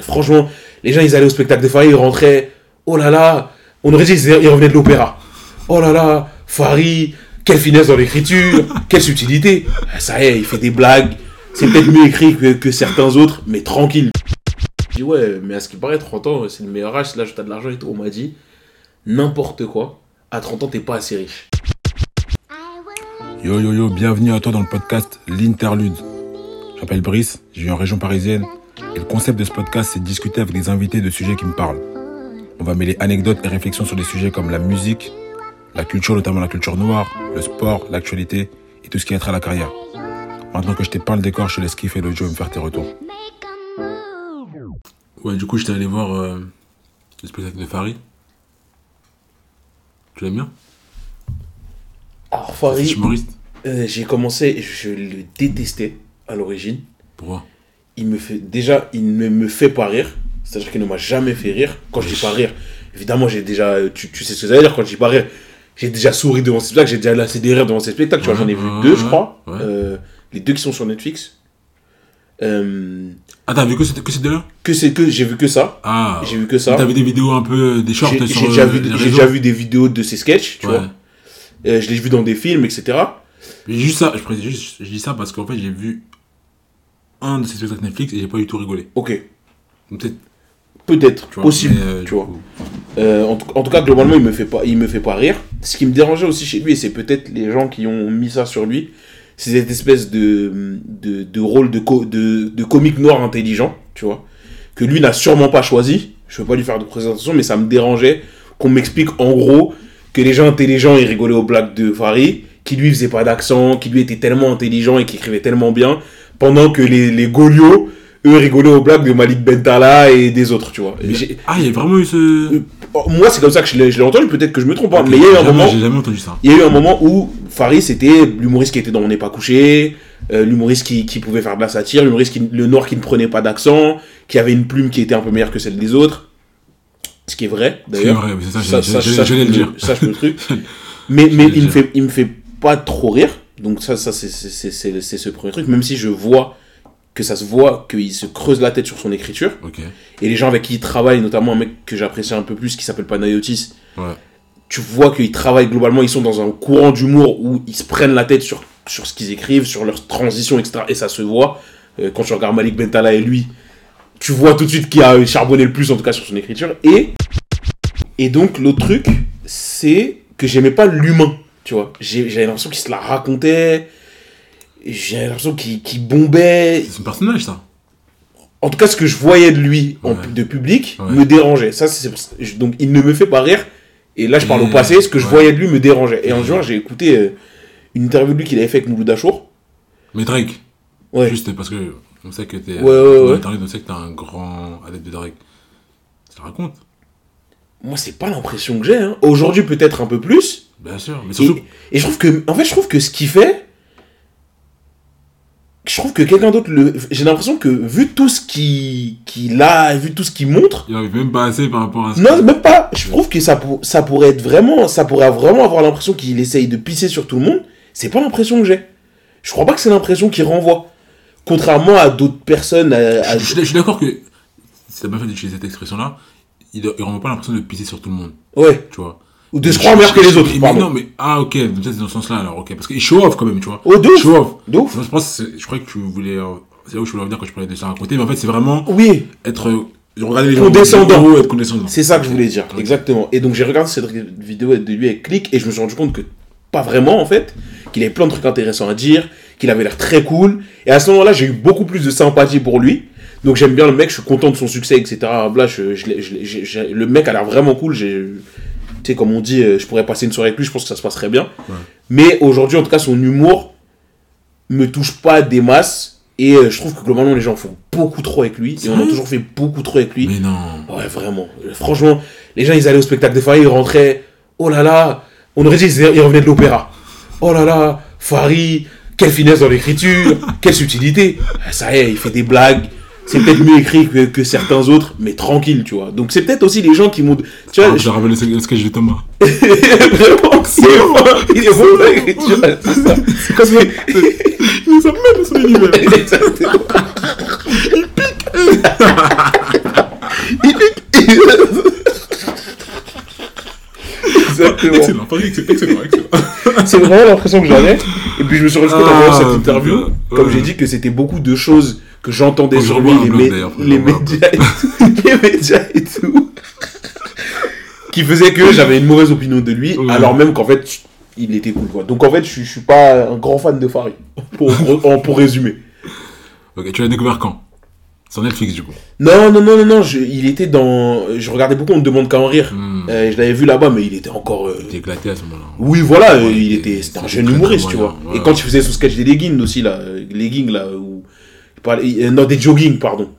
Franchement, les gens, ils allaient au spectacle de Farid, ils rentraient. Oh là là, on aurait dit qu'ils revenaient de l'opéra. Oh là là, Farid, quelle finesse dans l'écriture, quelle subtilité. Ah, Ça y est, il fait des blagues. C'est peut-être mieux écrit que, certains autres, mais tranquille. Je dis ouais, mais à ce qui paraît, 30 ans, c'est le meilleur âge. Là, t'as de l'argent et tout. On m'a dit n'importe quoi. À 30 ans, t'es pas assez riche. Yo yo yo, bienvenue à toi dans le podcast L'Interlude. Je m'appelle Brice, je vis en région parisienne et le concept de ce podcast c'est de discuter avec des invités de sujets qui me parlent. On va mêler anecdotes et réflexions sur des sujets comme la musique, la culture, notamment la culture noire, le sport, l'actualité et tout ce qui a trait à la carrière. Maintenant que je t'ai peint le décor, je te laisse kiffer l'audio et me faire tes retours. Ouais, du coup, j'étais allé voir euh, le spectacle de Farid. Tu l'aimes bien? Alors, Farid, humoriste? euh, j'ai commencé, je le détestais à l'origine. Pourquoi? Il me fait déjà il ne me fait pas rire. C'est à dire qu'il ne m'a jamais fait rire. Quand je dis pas rire évidemment j'ai déjà tu, tu sais ce que ça veut dire quand je dis pas rire. J'ai déjà souri devant ces spectacles j'ai déjà lassé des rires devant ces spectacles tu vois j'en ai vu deux je crois. ouais. Euh, les deux qui sont sur Netflix. Euh, Ah, t'as vu que c'était que ces deux-là que c'est que j'ai vu que ça. Ah, j'ai vu que ça. vu des vidéos un peu, des shorts j'ai sur j'ai déjà, euh, vu, déjà vu des vidéos de ces sketchs tu Ouais. vois. Euh, je l'ai vu dans des films etc J'ai juste ça, je, précise juste, je dis ça parce qu'en fait j'ai vu un de ces spectacles Netflix et j'ai pas du tout rigolé. ok peut-être, peut-être tu vois. possible mais, euh, tu vois coup, Euh, en, tout, en tout cas, globalement, il me fait pas, il me fait pas rire. Ce qui me dérangeait aussi chez lui, et c'est peut-être les gens qui ont mis ça sur lui, c'est cette espèce de, de, de rôle de, co- de, de comique noir intelligent, tu vois, que lui n'a sûrement pas choisi. Je veux pas lui faire de présentation, mais ça me dérangeait qu'on m'explique en gros que les gens intelligents, ils rigolaient aux blagues de Farid, qui lui faisait pas d'accent, qui lui était tellement intelligent et qui écrivait tellement bien, pendant que les, les Golios, eux, rigolaient aux blagues de Malik Bentala et des autres, tu vois. Et Ah, il y a vraiment eu ce. Oh, moi, c'est comme ça que je l'ai je entendu, peut-être que je me trompe pas, mais il y a eu un Jamais- moment, J'ai jamais entendu ça. il y a eu un moment où Farid, c'était l'humoriste qui était dans On n'est pas couché, euh, l'humoriste qui, qui pouvait faire de la satire, l'humoriste qui, le noir qui ne prenait pas d'accent, qui avait une plume qui était un peu meilleure que celle des autres. Ce qui est vrai, C'est d'ailleurs. vrai, c'est ça, Ça- ça- ça, j'allais je le dire. Ça, je le truc. Mais, mais il me fait, il me fait pas trop rire. Donc ça, ça c'est- ce premier truc. Même si je vois que ça se voit qu'il se creuse la tête sur son écriture. Et les gens avec qui il travaille, notamment un mec que j'apprécie un peu plus, qui s'appelle Panayotis, Ouais. tu vois qu'ils travaillent globalement, ils sont dans un courant d'humour où ils se prennent la tête sur, sur ce qu'ils écrivent, sur leurs transitions, etc. Et ça se voit. Euh, quand tu regardes Malik Bentala et lui, tu vois tout de suite qui a charbonné le plus, en tout cas, sur son écriture. Et, et donc, l'autre truc, c'est que j'aimais pas l'humain, tu vois. J'ai- J'avais l'impression qu'il se la racontait. J'avais l'impression qu'il qu'il bombait. C'est son personnage, ça. En tout cas, ce que je voyais de lui en, de public Ouais. me dérangeait. Ça, donc il ne me fait pas rire. Et là, je parle au passé. Ce que je voyais de lui me dérangeait. Et un jour, j'ai écouté euh, une interview de lui qu'il avait fait avec Mouloud Achour. Mais Drake, Ouais. juste parce que on sait que t'es. Ouais, ouais, ouais. On sait que t'es un grand adepte de Drake. Ça raconte. Moi, c'est pas l'impression que j'ai. hein. Aujourd'hui, peut-être un peu plus. Bien sûr. Mais surtout. et je trouve que, en fait, je trouve que ce qu'il fait, je trouve que quelqu'un d'autre le. J'ai l'impression que vu tout ce qu'il qu'il a, vu tout ce qu'il montre, Il arrive même pas assez par rapport à ça. Non, même pas. Je trouve que ça, pour- ça pourrait être vraiment, ça pourrait vraiment avoir l'impression qu'il essaye de pisser sur tout le monde. C'est pas l'impression que j'ai. Je crois pas que c'est l'impression qu'il renvoie. Contrairement à d'autres personnes. à- Je, je suis- je suis d'accord que. Si t'as bien fait d'utiliser cette expression-là, il ne rend pas l'impression de pisser sur tout le monde. Ouais. Tu vois. Ou de se croire meilleur que les autres. Mais pardon. non, mais. Ah, ok. C'est dans ce sens-là, alors, ok. Parce qu'il show off quand même, tu vois. Oh, de ouf. Show off. De ouf. Moi, je pense, je crois que tu voulais. C'est là où je voulais revenir quand je parlais de ça à côté. Mais en fait, c'est vraiment Oui, être. euh, Regarder les gens. Condescendant. être condescendant. c'est ça que je voulais dire. Exactement. Et donc j'ai regardé cette vidéo de lui avec Click et je me suis rendu compte que pas vraiment en fait. Qu'il avait plein de trucs intéressants à dire, qu'il avait l'air très cool. Et à ce moment-là, j'ai eu beaucoup plus de sympathie pour lui. Donc j'aime bien le mec, je suis content de son succès, etc. Là, je, je je le mec a l'air vraiment cool. J'ai, tu sais, comme on dit, euh, je pourrais passer une soirée avec lui, je pense que ça se passerait bien. Ouais. Mais aujourd'hui, en tout cas, son humour me touche pas des masses. Et euh, je trouve que globalement, les gens font beaucoup trop avec lui. Et on a toujours fait beaucoup trop avec lui. Mais non. Ouais, vraiment. Franchement, les gens, ils allaient au spectacle de Farid, ils rentraient. Oh là là, on aurait dit qu'ils ils revenaient de l'opéra. Oh là là, Farid, quelle finesse dans l'écriture, quelle subtilité. Ça y est, il fait des blagues c'est peut-être mieux écrit que, certains autres, mais tranquille, tu vois. Donc c'est peut-être aussi les gens qui m'ont. Tu vois, ah, je... je rappelle le sketch de Thomas. Vraiment, c'est bon. Il est bon, tu vois. C'est comme ça. Il nous amène dans son univers. Il pique. Il pique. Exactement. Excellent, Paris, excellent, excellent, excellent. C'est vraiment l'impression que j'avais. Et puis je me suis rendu compte en Ah, cette interview, comme j'ai dit, que c'était beaucoup de choses que j'entendais sur lui, les, blog, médias, et tout, les médias et tout, qui faisait que j'avais une mauvaise opinion de lui, Ouais. alors même qu'en fait, il était cool. Quoi. Donc en fait, je, suis- je suis pas un grand fan de Farid, pour résumer. Ok, tu l'as découvert quand? Sur Netflix, du coup. Non, non, non, non, non, je, il était dans... Je regardais beaucoup On ne demande qu'à en rire. Hmm. Euh, je l'avais vu là-bas, mais il était encore... euh, T'es éclaté à ce moment-là. Oui, voilà, Ouais, il il était, était- c'était un jeune humoriste, tu vois. ouais. Et quand il faisait son sketch des leggings aussi, là, euh, leggings, là, où il parlait, non, des jogging, pardon.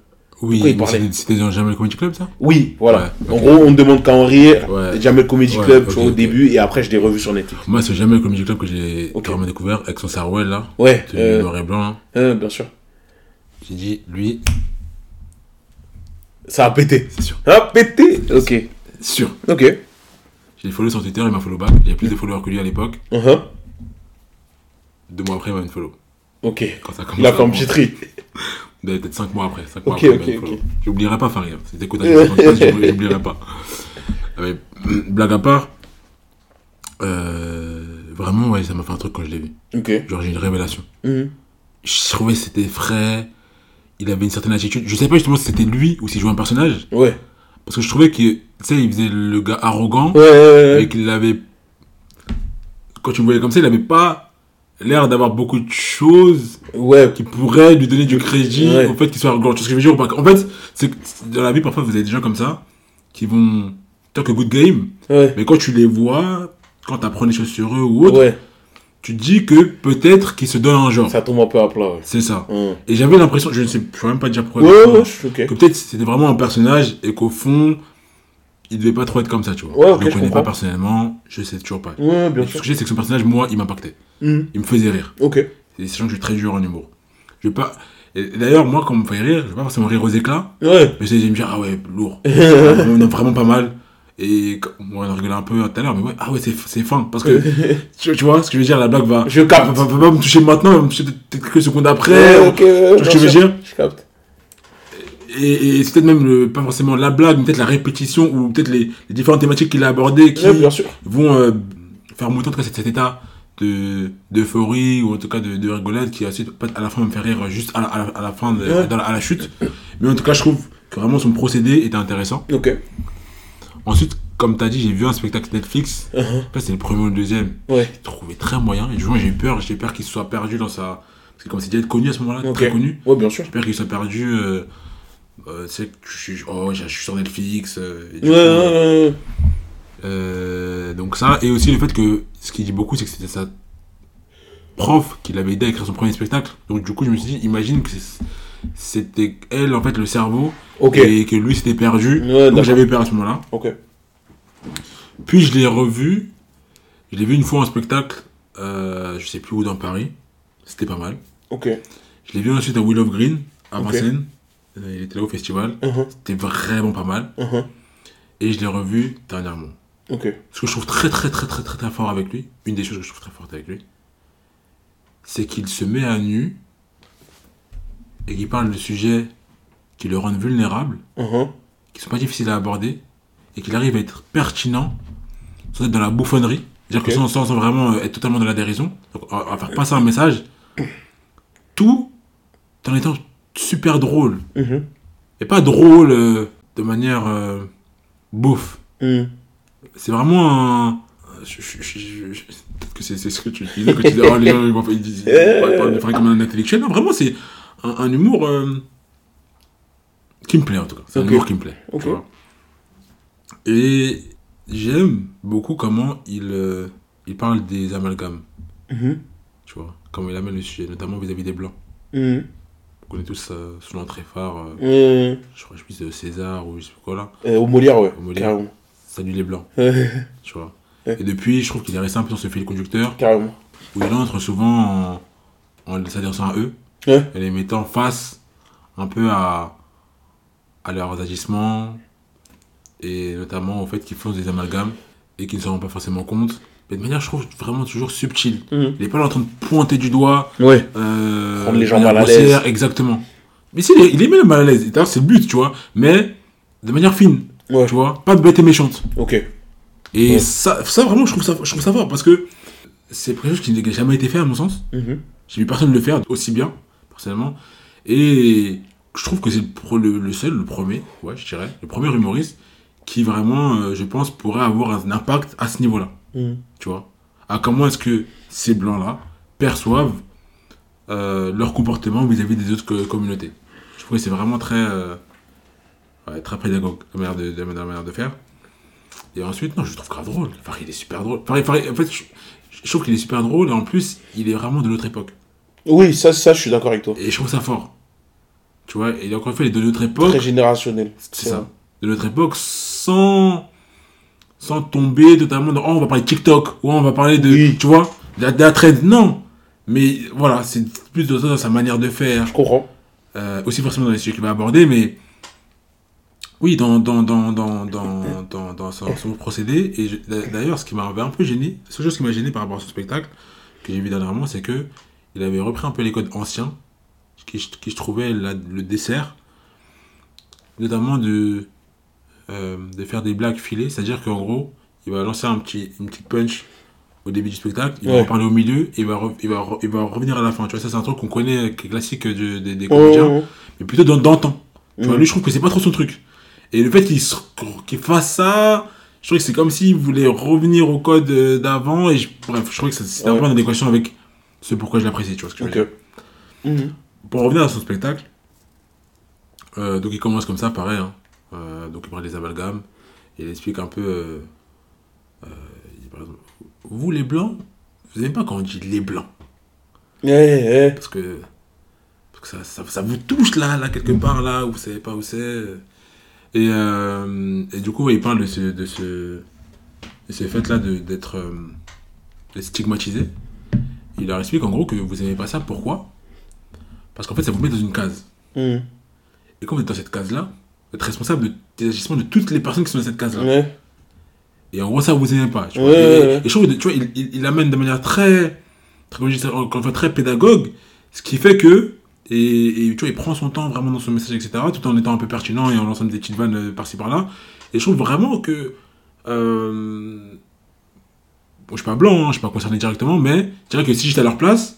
Oui, il c'était- dans Jamel Comedy Club, ça? Oui, voilà. Ouais, En gros, on ne demande qu'à en rire. Ouais. Jamel Comedy Ouais, Club, ok, tu vois, au début, et après, je l'ai revu sur Netflix. Moi, c'est Jamel Comedy Club que j'ai carrément découvert avec son Sarwell, là. Ouais, euh, noir et blanc, là. euh, bien sûr. J'ai dit, lui, Ça a pété. c'est sûr. Ça a pété Ok. Sûr. Ok. J'ai follow sur Twitter, il m'a follow back. J'avais plus de followers que lui à l'époque. Uh-huh. Deux mois après, il m'a une follow. Ok. Quand ça commence Il a à fait un prendre- petit tri. Ben, Peut-être 5 mois après. 5 mois Ok, après, ok, il m'a une ok. follow. J'oublierai pas Farid. C'était écoute, j'oublierai pas. Mais, blague à part, euh, vraiment, ouais, ça m'a fait un truc quand je l'ai vu. Ok. Genre, j'ai eu une révélation. Mhm. Je trouvais que c'était frais. Il avait une certaine attitude. Je sais pas justement si c'était lui ou s'il jouait un personnage. Ouais. Parce que je trouvais que, tu sais, il faisait le gars arrogant. Ouais, ouais, ouais. et qu'il avait quand tu le voyais comme ça il avait pas l'air d'avoir beaucoup de choses Ouais. qui pourraient lui donner du crédit au fait qu'il soit arrogant tu vois ce que je veux dire en fait c'est que dans la vie parfois vous avez des gens comme ça qui vont talk a good game Ouais. mais quand tu les vois quand tu apprends des choses sur eux ou autre Ouais. Tu te dis que peut-être qu'ils se donnent un genre Ça tombe un peu à plat, ouais. c'est ça Hum. et j'avais l'impression je ne sais je sais même pas dire pourquoi Ouais, ouais, je suis ok. que peut-être c'était vraiment un personnage et qu'au fond il devait pas trop être comme ça tu vois Ouais, ok, je le je connais pas personnellement je sais toujours pas Ouais, bien Mais ce sûr. que j'ai, c'est que son personnage, moi, il m'impactait. Mhm. Il me faisait rire. Ok. Et sachant que je suis très dur en humour. Je vais pas. D'ailleurs, moi, quand on me fait rire, je vais pas forcément rire aux éclats, Ouais. mais c'est de me dire, ah ouais, lourd. vraiment, vraiment pas mal. Et on a rigolé un peu tout à l'heure, mais ouais, ah ouais, c'est, c'est fin. Parce que, tu, tu vois, ce que je veux dire, la blague va. Je capte. Va, va- va pas me toucher maintenant, va me toucher peut-être quelques secondes après. Ouais, ok, ouais, tu vois ce que je veux dire Je capte. Et, et c'est peut-être même le- pas forcément la blague, mais peut-être la répétition ou peut-être les, les différentes thématiques qu'il a abordées qui, Ouais, vont euh, faire monter en tout cas cet, cet état de d'euphorie ou en tout cas de, de rigolade qui ensuite à la fin me faire rire juste à la, à la- à la fin de, Ouais. dans la, à la chute mais en tout cas je trouve que vraiment son procédé était intéressant Ok. Ensuite comme tu as dit j'ai vu un spectacle Netflix là c'est le premier ou le deuxième Ouais. j'ai trouvé très moyen et du coup j'ai eu peur j'ai peur qu'il soit perdu dans sa parce que comme c'est déjà être connu à ce moment là Ok. très connu Ouais, bien sûr. j'ai peur qu'il soit perdu euh, euh, tu sais que je suis oh je suis sur Netflix euh, et du Ouais, coup, ouais, euh, donc ça, et aussi le fait que ce qui dit beaucoup, c'est que c'était sa prof qui l'avait aidé à écrire son premier spectacle. Donc du coup, je me suis dit, imagine que c'est- c'était elle, en fait, le cerveau, et que lui s'était perdu. Ouais, donc j'avais peur à ce moment-là. Puis je l'ai revu, je l'ai vu une fois en spectacle, euh, je sais plus où dans Paris. C'était pas mal. Ok. Je l'ai vu ensuite à Will of Green, à. Vincennes. Euh, Il était là au festival. Uh-huh. C'était vraiment pas mal. Uh-huh. Et je l'ai revu dernièrement. Ok. Ce que je trouve très très très très très très fort avec lui, une des choses que je trouve très forte avec lui, c'est qu'il se met à nu et qu'il parle de sujets qui le rendent vulnérable, Uh-huh. qui sont pas difficiles à aborder, et qu'il arrive à être pertinent sans être dans la bouffonnerie, c'est-à-dire que sans, sans vraiment euh, être totalement dans la dérision, donc on va faire passer un message, tout en étant super drôle, Mhm. et pas drôle euh, de manière euh, bouffe. Mhm. C'est vraiment un. Peut-être que c'est ce que tu disais, que tu oh, les gens ils vont ils ils parlent de Farid comme un intellectuel. Non, vraiment, c'est un, un humour euh, qui me plaît en tout cas. C'est un humour qui me plaît. tu Ok. vois. Et j'aime beaucoup comment il, euh, il parle des amalgames, Mhm. tu vois. Comment il amène le sujet, notamment vis-à-vis des blancs. Mhm. On connaît tous euh, son entrée phare, euh, je crois, je pense de César ou je sais pas quoi là. Euh, Au Molière, ouais. Au Molière. Carrément. Salut les blancs, tu vois. Et depuis, je trouve qu'il est resté un peu dans ce fil conducteur. Carrément. où il entre souvent en, en s'adressant à eux Ouais. et les mettant face un peu à, à leurs agissements et notamment au fait qu'ils font des amalgames et qu'ils ne s'en rendent pas forcément compte. Mais de manière, je trouve, vraiment toujours subtile. Mhm. Il n'est pas là en train de pointer du doigt. Ouais. Euh, Rendre les gens mal à l'aise. Exactement. Mais si, il est- même mal à l'aise. D'ailleurs, c'est le but, tu vois. Mais de manière fine, Ouais. tu vois. Pas de bête et méchante. Ok. Et Ouais. ça, ça, vraiment, je trouve ça, je trouve ça fort parce que c'est quelque chose qui n'a jamais été fait, à mon sens. Mhm. J'ai vu personne le faire aussi bien, personnellement. Et je trouve que c'est le, seul, le premier, ouais, je dirais, le premier humoriste qui vraiment, euh, je pense, pourrait avoir un impact à ce niveau-là. Mhm. Tu vois? À comment est-ce que ces blancs-là perçoivent euh, leur comportement vis-à-vis des autres co- communautés Je trouve que c'est vraiment très, euh, ouais, très pédagogue, la manière de, de- la manière de faire. Et ensuite, non, je le trouve grave drôle. Enfin, il est super drôle. Enfin, en fait, je, je trouve qu'il est super drôle et en plus, il est vraiment de notre époque. Oui, ça, ça, je suis d'accord avec toi. Et je trouve ça fort. Tu vois, et encore une fois, il est de notre époque. Très générationnel. C'est ça. De notre époque sans, sans tomber totalement dans, oh, on va parler de TikTok, ou oh, on va parler de, Oui. tu vois, de la, de la trend. Non. Mais voilà, c'est plus de ça dans sa manière de faire. Je comprends. Euh, aussi forcément dans les sujets qu'il va aborder, mais oui, dans, dans, dans, dans, dans, dans, dans son, son procédé. Et d'ailleurs, ce qui m'avait un peu gêné, la seule chose qui m'a gêné par rapport à son spectacle, que j'ai vu dernièrement, c'est que il avait repris un peu les codes anciens, qui, je- qui je trouvais la- le dessert, notamment de, euh, de faire des blagues filées, c'est-à-dire qu'en gros, il va lancer un petit, une petite punch au début du spectacle, il va en parler au milieu, et il va, il, va il va revenir à la fin. Tu vois, ça c'est un truc qu'on connaît, qui est classique de- des- des comédiens mais plutôt dans d'antan. Tu vois, lui, je trouve que c'est pas trop son truc. Et le fait qu'il se- qu'il fasse ça, je trouve que c'est comme s'il voulait revenir au code euh, d'avant. Et je- bref, je trouve que c'est un peu en adéquation avec ce pourquoi je l'apprécie. Tu vois ce que je veux dire. Mhm. Pour revenir à son spectacle, euh, donc il commence comme ça, pareil. hein. Euh, donc il prend les amalgames. Il explique un peu. euh, il- par exemple, vous les blancs, vous n'aimez pas quand on dit les blancs. Parce que, parce que ça, ça, ça vous touche là, là, quelque part, là, où vous savez pas où c'est. Et, et du coup, il parle de ce, de ce, de ce fait-là d'être stigmatisé. Il leur explique en gros que vous aimez pas ça, pourquoi? Parce qu'en fait, ça vous met dans une case. Mhm. Et quand vous êtes dans cette case-là, vous êtes responsable de- des agissements de toutes les personnes qui sont dans cette case-là. Et en gros, ça, vous aimez pas. tu vois. Ouais, et, je trouve, que, tu vois, il, il, il amène de manière très, très, pédagogue, ce qui fait que, et, et tu vois, il prend son temps vraiment dans son message, etc., tout en étant un peu pertinent et en lançant des petites vannes euh, par-ci par-là. Et je trouve vraiment que, euh, bon, je suis pas blanc, hein, je suis pas concerné directement, mais je dirais que si j'étais à leur place,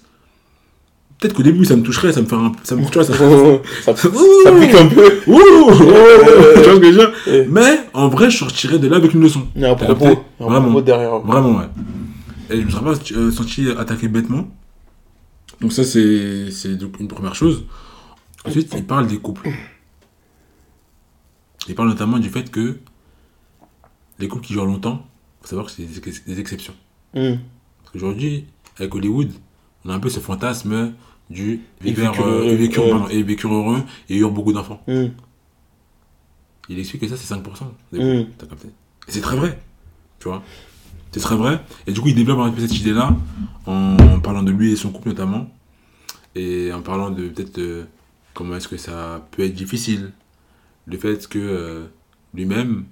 peut-être qu'au début, ça me toucherait, ça me ferait un, ça me, tu vois, ça, ça, ça pique un peu. Ouh, tu vois ce que je veux dire? Ouais. Mais en vrai, je sortirais de là avec une leçon. Il y a un propos. un Vraiment. propos derrière. Vraiment, ouais. Et je me serais pas euh, senti attaqué bêtement. Donc ça, c'est une première chose. Ensuite, il parle des couples. Il parle notamment du fait que les couples qui durent longtemps, faut savoir que c'est des, ex- des exceptions. Mhm. Parce qu'aujourd'hui, avec Hollywood, on a un peu ce fantasme du vivre euh, vécurent heureux et eurent beaucoup d'enfants. Mhm. Il explique que ça, c'est 5%. des Mhm. T'as capté Et c'est très vrai. Tu vois C'est très vrai. Et du coup, il développe un peu cette idée-là en parlant de lui et son couple notamment. Et en parlant de peut-être euh, comment est-ce que ça peut être difficile. Le fait que euh, lui-même,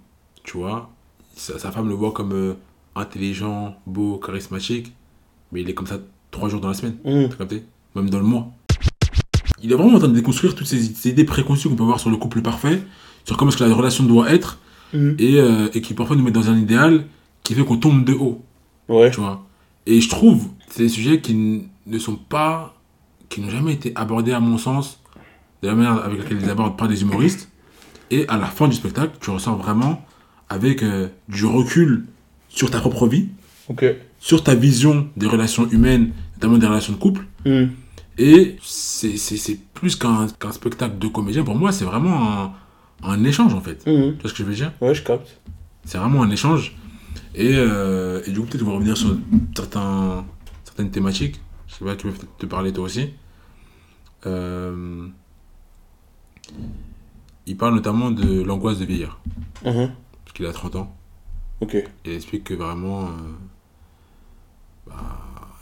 tu vois, sa, sa femme le voit comme euh, intelligent, beau, charismatique. Mais il est comme ça trois jours dans la semaine. Capté? Même dans le mois. Il est vraiment en train de déconstruire toutes ces, ces idées préconçues qu'on peut avoir sur le couple parfait, sur comment est-ce que la relation doit être, Mhm. et, euh, et qui parfois nous mettent dans un idéal qui fait qu'on tombe de haut, Ouais. tu vois? Et je trouve que c'est des sujets qui ne sont pas, qui n'ont jamais été abordés à mon sens de la manière avec laquelle ils abordent par des humoristes. Et à la fin du spectacle, tu ressens vraiment avec euh, du recul sur ta propre vie, sur ta vision des relations humaines, notamment des relations de couple. Mhm. Et c'est plus qu'un qu'un spectacle de comédien. Pour moi, c'est vraiment un, un échange, en fait. Mhm. Tu vois ce que je veux dire? Ouais, je capte. C'est vraiment un échange. Et, euh, et du coup, peut-être on va revenir sur certains, certaines thématiques. Je sais pas, tu peux peut-être te parler toi aussi. Euh, il parle notamment de l'angoisse de vieillir. Mhm. Qu'il a 30 ans. Ok. Et il explique que vraiment, euh, bah,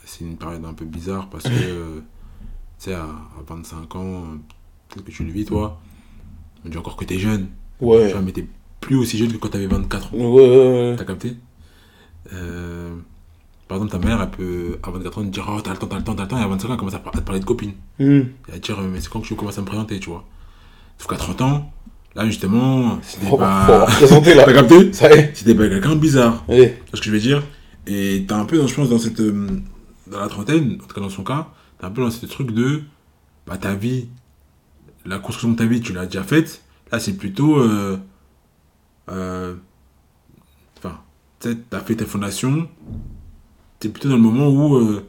c'est une période un peu bizarre parce que, euh, tu sais, à, à 25 ans, peut-être que tu le vis, toi. On dit encore que t'es jeune. Ouais. Tu vois, mais t'es plus aussi jeune que quand t'avais 24 ans. Ouais, ouais, ouais. T'as capté? Euh, Par exemple, ta mère, elle peut, à 24 ans, te dire Oh, t'as le temps, t'as le temps, t'as le temps. Et à 25 ans, elle commence à, te parler de copines. Mhm. Et à te dire Mais c'est quand que tu commences à me présenter, tu vois? Sauf qu'à 30 ans, Là, justement, c'était Faut, pas. T'as capté Ça y est. C'était pas quelqu'un de bizarre. Tu vois ce que je veux dire? Et t'as un peu, dans- je pense, dans cette. euh, Dans la trentaine, en tout cas dans son cas, t'as un peu dans ce truc de. Bah, ta vie, la construction de ta vie, tu l'as déjà faite. Là, c'est plutôt. euh, euh, Enfin, tu t'as fait tes fondations. T'es plutôt dans le moment où. euh,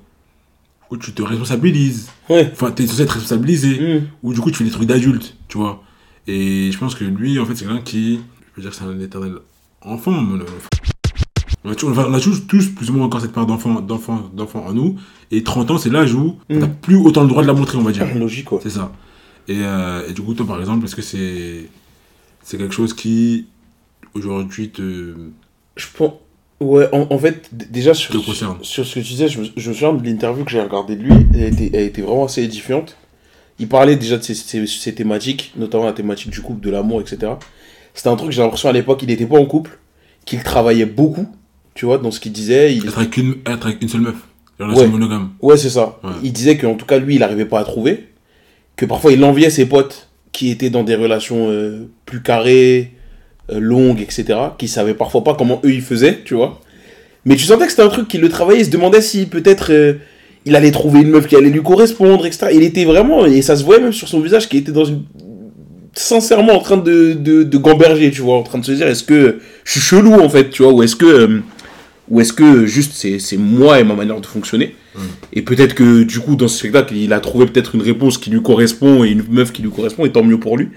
où tu te responsabilises. Ouais. Enfin, t'es censé être responsabilisé. Mm. Ou du coup, tu fais des trucs d'adulte, tu vois. Et je pense que lui, en fait, c'est quelqu'un qui. Je veux dire que c'est un éternel enfant. mais le- On a, toujours, on a tous, tous plus ou moins encore cette part d'enfant, d'enfant, d'enfant en nous. Et 30 ans, c'est l'âge où Mm. t'as plus autant le droit de la montrer, on va dire. Logique, quoi. C'est ça. Et, euh, et du coup, toi, par exemple, est-ce que c'est. C'est quelque chose qui. Aujourd'hui te. Je pense. Ouais, en, en fait, déjà sur, sur ce que tu disais, je me, je me souviens de l'interview que j'ai regardée de lui, elle était, elle était vraiment assez édifiante. Il parlait déjà de ses thématiques, notamment la thématique du couple, de l'amour, etc. C'était un truc, j'ai l'impression à l'époque, il n'était pas en couple, qu'il travaillait beaucoup, tu vois, dans ce qu'il disait. Il... Être avec une, être avec une seule meuf. Relation Ouais. monogame. Ouais, c'est ça. Ouais. Il disait qu'en tout cas, lui, il n'arrivait pas à trouver, que parfois il enviait ses potes qui étaient dans des relations euh, plus carrées, euh, longues, etc., qui savaient parfois pas comment eux ils faisaient, tu vois. Mais tu sentais que c'était un truc qu'il le travaillait, il se demandait si peut-être euh, il allait trouver une meuf qui allait lui correspondre, etc. Il était vraiment, et ça se voyait même sur son visage, qu'il était dans une. sincèrement en train de, de, de gamberger, tu vois, en train de se dire est-ce que je suis chelou en fait, tu vois, ou est-ce que. euh, ou est-ce que juste c'est moi et ma manière de fonctionner et peut-être que du coup, dans ce spectacle, il a trouvé peut-être une réponse qui lui correspond et une meuf qui lui correspond, et tant mieux pour lui.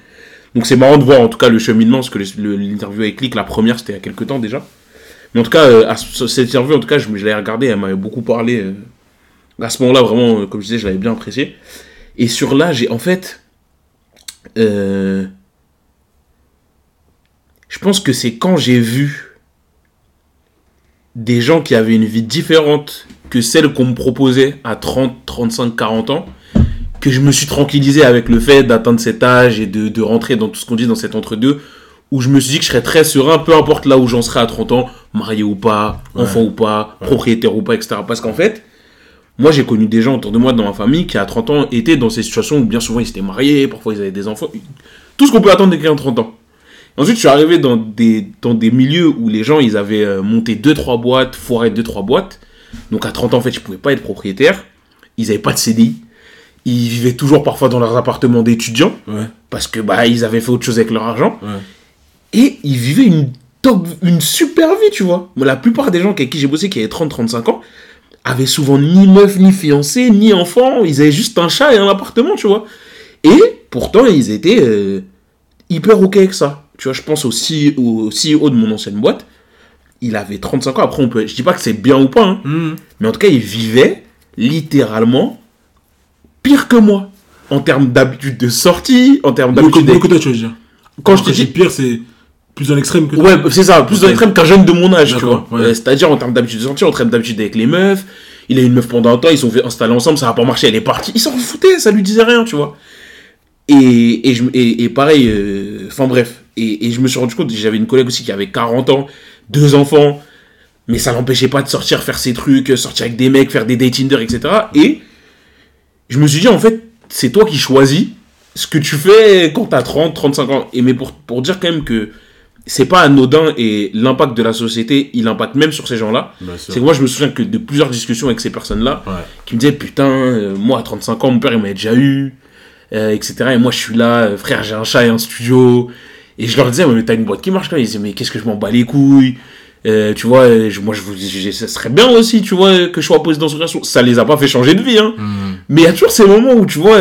Donc c'est marrant de voir en tout cas le cheminement, parce que l'interview avec Click, la première, c'était il y a quelques temps déjà. Mais en tout cas, euh, cette interview, en tout cas, je, je l'avais regardée, elle m'avait beaucoup parlé. euh, à ce moment-là, vraiment, euh, comme je disais, je l'avais bien apprécié. Et sur là, j'ai en fait. euh, je pense que c'est quand j'ai vu des gens qui avaient une vie différente que celle qu'on me proposait à 30, 35, 40 ans, que je me suis tranquillisé avec le fait d'atteindre cet âge et de, de rentrer dans tout ce qu'on dit dans cet entre-deux, où je me suis dit que je serais très serein, peu importe là où j'en serais à 30 ans, marié ou pas, Ouais. enfant ou pas, propriétaire ou pas, etc. Parce qu'en fait, moi j'ai connu des gens autour de moi dans ma famille qui à 30 ans étaient dans ces situations où bien souvent ils s'étaient mariés, parfois ils avaient des enfants, tout ce qu'on peut attendre de quelqu'un de 30 ans. Ensuite, je suis arrivé dans des, dans des milieux où les gens, ils avaient euh, monté 2-3 boîtes, foiré 2-3 boîtes. Donc à 30 ans, en fait, ils pouvaient pas être propriétaires. Ils n'avaient pas de CDI. Ils vivaient toujours parfois dans leurs appartements d'étudiants Ouais. parce que bah ils avaient fait autre chose avec leur argent. Ouais. Et ils vivaient une top, une super vie, tu vois. Moi, la plupart des gens avec qui j'ai bossé, qui avaient 30-35 ans, avaient souvent ni meuf, ni fiancé, ni enfant. Ils avaient juste un chat et un appartement, tu vois. Et pourtant, ils étaient euh, hyper ok avec ça. Tu vois, je pense au CEO, au CEO de mon ancienne boîte. Il avait 35 ans. Après, on peut, je dis pas que c'est bien ou pas, hein, Mmh. mais en tout cas, il vivait littéralement pire que moi. En termes d'habitude de sortie, en termes d'habitude. avec- que toi, tu veux dire. Quand je te dis pire, c'est plus dans l'extrême que. Ouais, c'est ça, plus dans l'extrême qu'un jeune de mon âge, tu vois. Ouais. Euh, C'est-à-dire en termes d'habitude de sortir, en termes d'habitude avec les meufs. Il a eu une meuf pendant un temps, ils sont fait installer ensemble, ça n'a pas marché, elle est partie. Il s'en foutait, ça lui disait rien, tu vois. Et, et, je, et, et pareil, euh, enfin bref. Et, et je me suis rendu compte, j'avais une collègue aussi qui avait 40 ans, deux enfants, mais ça l'empêchait pas de sortir, faire ses trucs, sortir avec des mecs, faire des dates Tinder, etc. Et je me suis dit, en fait, c'est toi qui choisis ce que tu fais quand t'as 30, 35 ans. Et mais pour, pour dire quand même que c'est pas anodin et l'impact de la société, il impacte même sur ces gens-là. C'est que moi, je me souviens que de plusieurs discussions avec ces personnes-là Ouais. qui me disaient Putain, euh, moi à 35 ans, mon père il m'avait déjà eu, euh, etc. Et moi je suis là, euh, frère, j'ai un chat et un studio. Et je leur disais Mais t'as une boîte qui marche quand. Ils disaient Mais qu'est-ce que je m'en bats les couilles? Euh, Tu vois, je- moi je vous dis Ça serait bien aussi, tu vois, que je sois posé dans une relation. Ça les a pas fait changer de vie, hein. Mmh. Mais il y a toujours ces moments où tu vois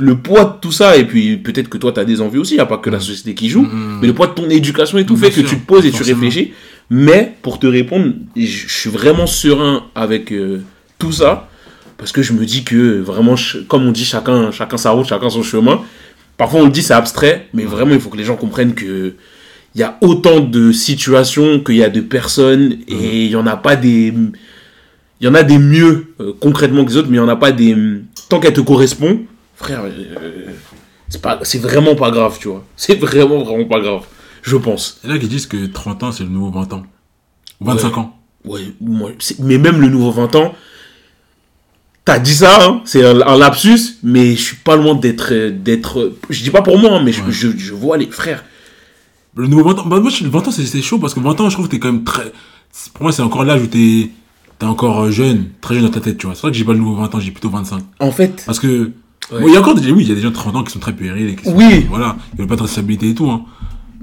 le poids de tout ça, et puis peut-être que toi tu as des envies aussi, il n'y a pas que la société qui joue, Mhm. mais le poids de ton éducation et tout Bien fait que tu te poses et tu réfléchis. Mais pour te répondre, je suis vraiment serein avec euh, tout ça, parce que je me dis que vraiment, comme on dit, chacun, chacun sa route, chacun son chemin. Parfois on le dit, c'est abstrait, mais vraiment il faut que les gens comprennent que il y a autant de situations qu'il y a de personnes, et il y en a pas des il y en a des mieux euh, concrètement que les autres, mais il y en a pas des. Tant qu'elle te correspond, frère, euh, c'est pas, c'est vraiment pas grave, tu vois. C'est vraiment vraiment pas grave, je pense. Il y en a qui disent que 30 ans, c'est le nouveau 20 ans. Ou 25 Ouais. ans. Ouais, moi, mais même le nouveau 20 ans, t'as dit ça, hein, c'est un, un lapsus, mais je suis pas loin d'être, d'être. Je dis pas pour moi, hein, mais je, Ouais. je, je vois les frères. Le nouveau 20 ans, bah, moi, je- 20 ans, c'est c'est chaud parce que 20 ans, je trouve que t'es quand même très. Pour moi, c'est encore l'âge où t'es t'es encore jeune, très jeune dans ta tête, tu vois. C'est vrai que j'ai pas le nouveau 20 ans, j'ai plutôt 25. En fait, Parce que. Ouais. bon, il y a encore des. Oui, il y a des gens de 30 ans qui sont très puérils et qui sont. Oui. Voilà, ils veulent pas de responsabilité et tout, hein.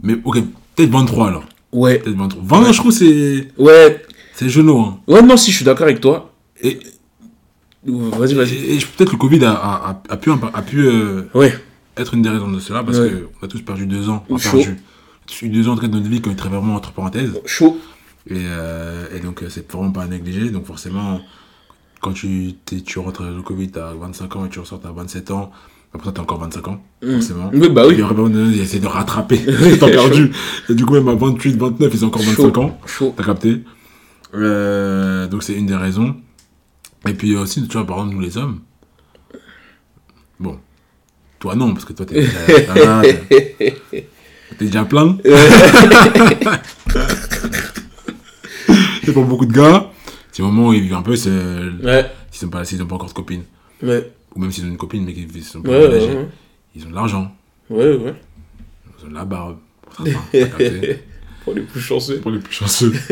Mais, ok, peut-être 23 alors. ouais, Peut-être 23. 20 ans, je trouve c'est. ouais, C'est genou, hein. ouais, non, si je suis d'accord avec toi. Et, Vas-y, vas-y. et, peut-être le Covid a, a, a, a pu, a pu euh, Ouais, être une des raisons de cela parce Ouais. qu'on a tous perdu deux ans. Enfin, perdu. On a tous eu deux ans de notre vie qui ont été vraiment entre parenthèses. chaud. Et, euh, et donc, euh, c'est vraiment pas à négliger. Donc, forcément, quand tu, tu rentres le Covid, t'as 25 ans et tu ressors, t'as 27 ans. Après, t'as encore 25 ans, forcément. Oui, bah Et oui. après, ils essaient de rattraper ce que t'as perdu. Et du coup, même à 28, 29, ils ont encore 25 Chaud. ans. Chaud. T'as capté? Euh, Donc, c'est une des raisons. Et puis aussi, tu vois, par exemple, nous les hommes. Bon. Toi, non, parce que toi, t'es déjà, t'es t'es déjà plein. C'est pour beaucoup de gars. C'est le moment où ils vivent un peu seuls. Ouais, S'ils n'ont pas, pas encore de copine. ouais, Ou même s'ils ont une copine, mais qu'ils sont pas ouais, Ils ont de l'argent. ouais, ouais. Ils ont de la barbe. Pour certains. Les plus chanceux. pour les plus chanceux.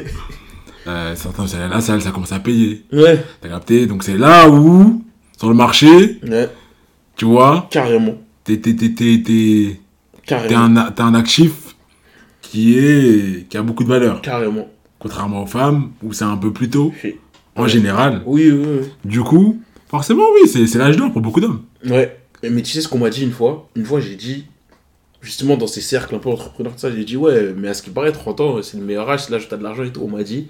Euh, certains, c'est à la salle, ça commence à payer. Ouais, T'as capté Donc c'est là où, sur le marché, ouais, tu vois, carrément. t'es, t'es, t'es, un, t'as un actif qui est, qui a beaucoup de valeur. Carrément. Contrairement aux femmes, où c'est un peu plus tôt, Oui, en général. oui, oui. Du coup, forcément, oui, c'est, l'âge d'or pour beaucoup d'hommes. Ouais. Mais tu sais ce qu'on m'a dit une fois? Une fois, j'ai dit, justement, dans ces cercles un peu entrepreneurs, tout ça, j'ai dit, ouais, mais à ce qui paraît, 30 ans, c'est le meilleur âge, c'est l'âge où t'as de l'argent et tout. On m'a dit,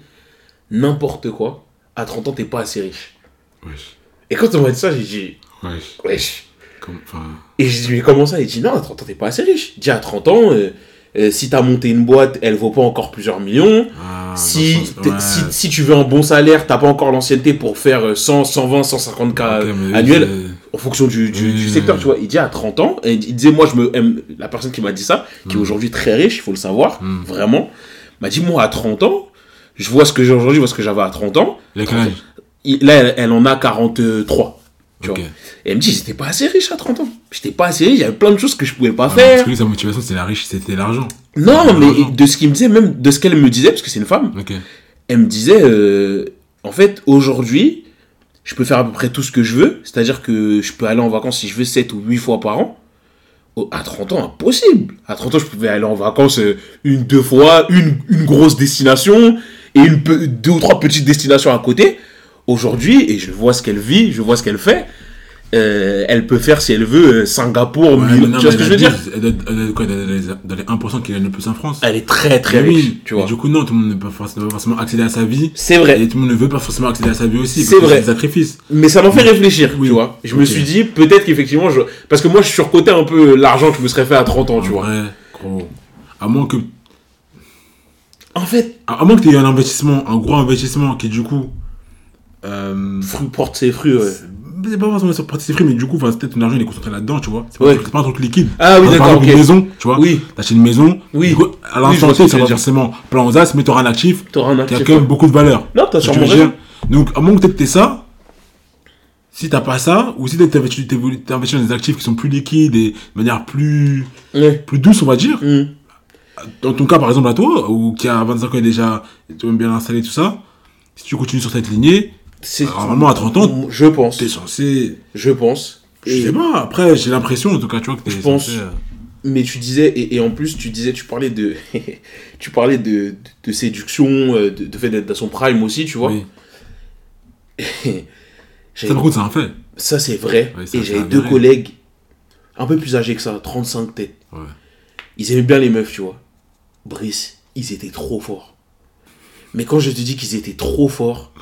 n'importe quoi, à 30 ans, t'es pas assez riche. Wesh, Et quand on m'a dit ça, j'ai dit, wesh. wesh. Comme, Et j'ai dit, mais comment ça? Il dit, non, à 30 ans, t'es pas assez riche. Dis, à 30 ans, euh, euh, si t'as monté une boîte, elle vaut pas encore plusieurs millions. ah, si, sens- ouais. si, si tu veux un bon salaire, t'as pas encore l'ancienneté pour faire euh, 100, 120, 150 k Ok, mais annuels. en fonction du, du, du secteur, tu vois. Il dit à 30 ans, et il disait, moi, je me aime, la personne qui m'a dit ça, qui est Mmh. aujourd'hui très riche, il faut le savoir, Mmh. vraiment, m'a dit, moi, à 30 ans, je vois ce que j'ai aujourd'hui, je vois ce que j'avais à 30 ans. Là, elle, elle en a 43, tu Ok. vois. Et elle me dit, j'étais pas assez riche à 30 ans. J'étais pas assez riche, il y avait plein de choses que je pouvais pas Ah, faire. Parce que lui, sa motivation, c'était la riche, c'était l'argent. Non, mais de ce qu'il me disait, même de ce qu'elle me disait, parce que c'est une femme, elle me disait, euh, en fait, aujourd'hui, je peux faire à peu près tout ce que je veux, c'est-à-dire que je peux aller en vacances si je veux 7 ou 8 fois par an. Oh, À 30 ans, impossible. À 30 ans, je pouvais aller en vacances euh, une, deux fois, une, une grosse destination et une, deux ou trois petites destinations à côté. Aujourd'hui, et je vois ce qu'elle vit, je vois ce qu'elle fait, euh, elle peut faire, si elle veut, euh, Singapour, Ouais, Milan- non, tu vois ce que je veux elle dire Elle doit- dans les 1% qui gagnent le plus en France. Elle est très très riche, oui, tu vois. Et du coup, non, tout le monde ne peut pas forcément, accéder à sa vie. C'est vrai. Et tout le monde ne veut pas forcément accéder à sa vie aussi. C'est vrai. des sacrifices. Mais ça m'en fait réfléchir, Oui. tu vois. Je me Ok. suis dit, peut-être qu'effectivement, je... parce que moi, je surcotais un peu l'argent que je me serais fait à 30 ans, tu vois. vrai, gros. À moins que. En fait, à moins que tu aies un investissement, un gros investissement qui, du coup. Euh, fruit porte ses fruits, ouais. c'est pas forcément sur partie mais du coup, peut-être ton argent, il est concentré là-dedans, tu vois. C'est pas, Ouais. un truc- c'est pas un truc liquide. Ah oui, d'accord, exemple, ok. une maison, tu vois. Oui, T'achètes une maison. Oui. Du coup, à l'instant T, ça va forcément plein aux as, mais t'auras un actif t'auras un qui a actif. quand même beaucoup de valeur. Non, t'as sûrement raison. Donc, à moins que t'aies ça, si t'as pas ça, ou si t'es investi, dans des actifs qui sont plus liquides et de manière plus, plus douce, on va dire. Hmm. Dans ton cas, par exemple, à toi, ou qui a 25 ans et déjà, tu bien installé, tout ça, si tu continues sur cette lignée, normalement, à 30 ans, je pense. t'es censé. Je pense. Je sais pas, après, j'ai l'impression, en tout cas, tu vois, que t'es Je pense. censé, euh, Mais tu disais, et, et en plus, tu disais, tu parlais de, tu parlais de, de, de séduction, euh, de, de fait d'être dans son prime aussi, tu vois. oui. Ça, par contre, c'est un fait. Ça, c'est vrai. Ça, et j'avais deux vrai. collègues un peu plus âgés que ça, 35 têtes. Ouais. Ils aimaient bien les meufs, tu vois. Brice, ils étaient trop forts. Mais quand je te dis qu'ils étaient trop forts,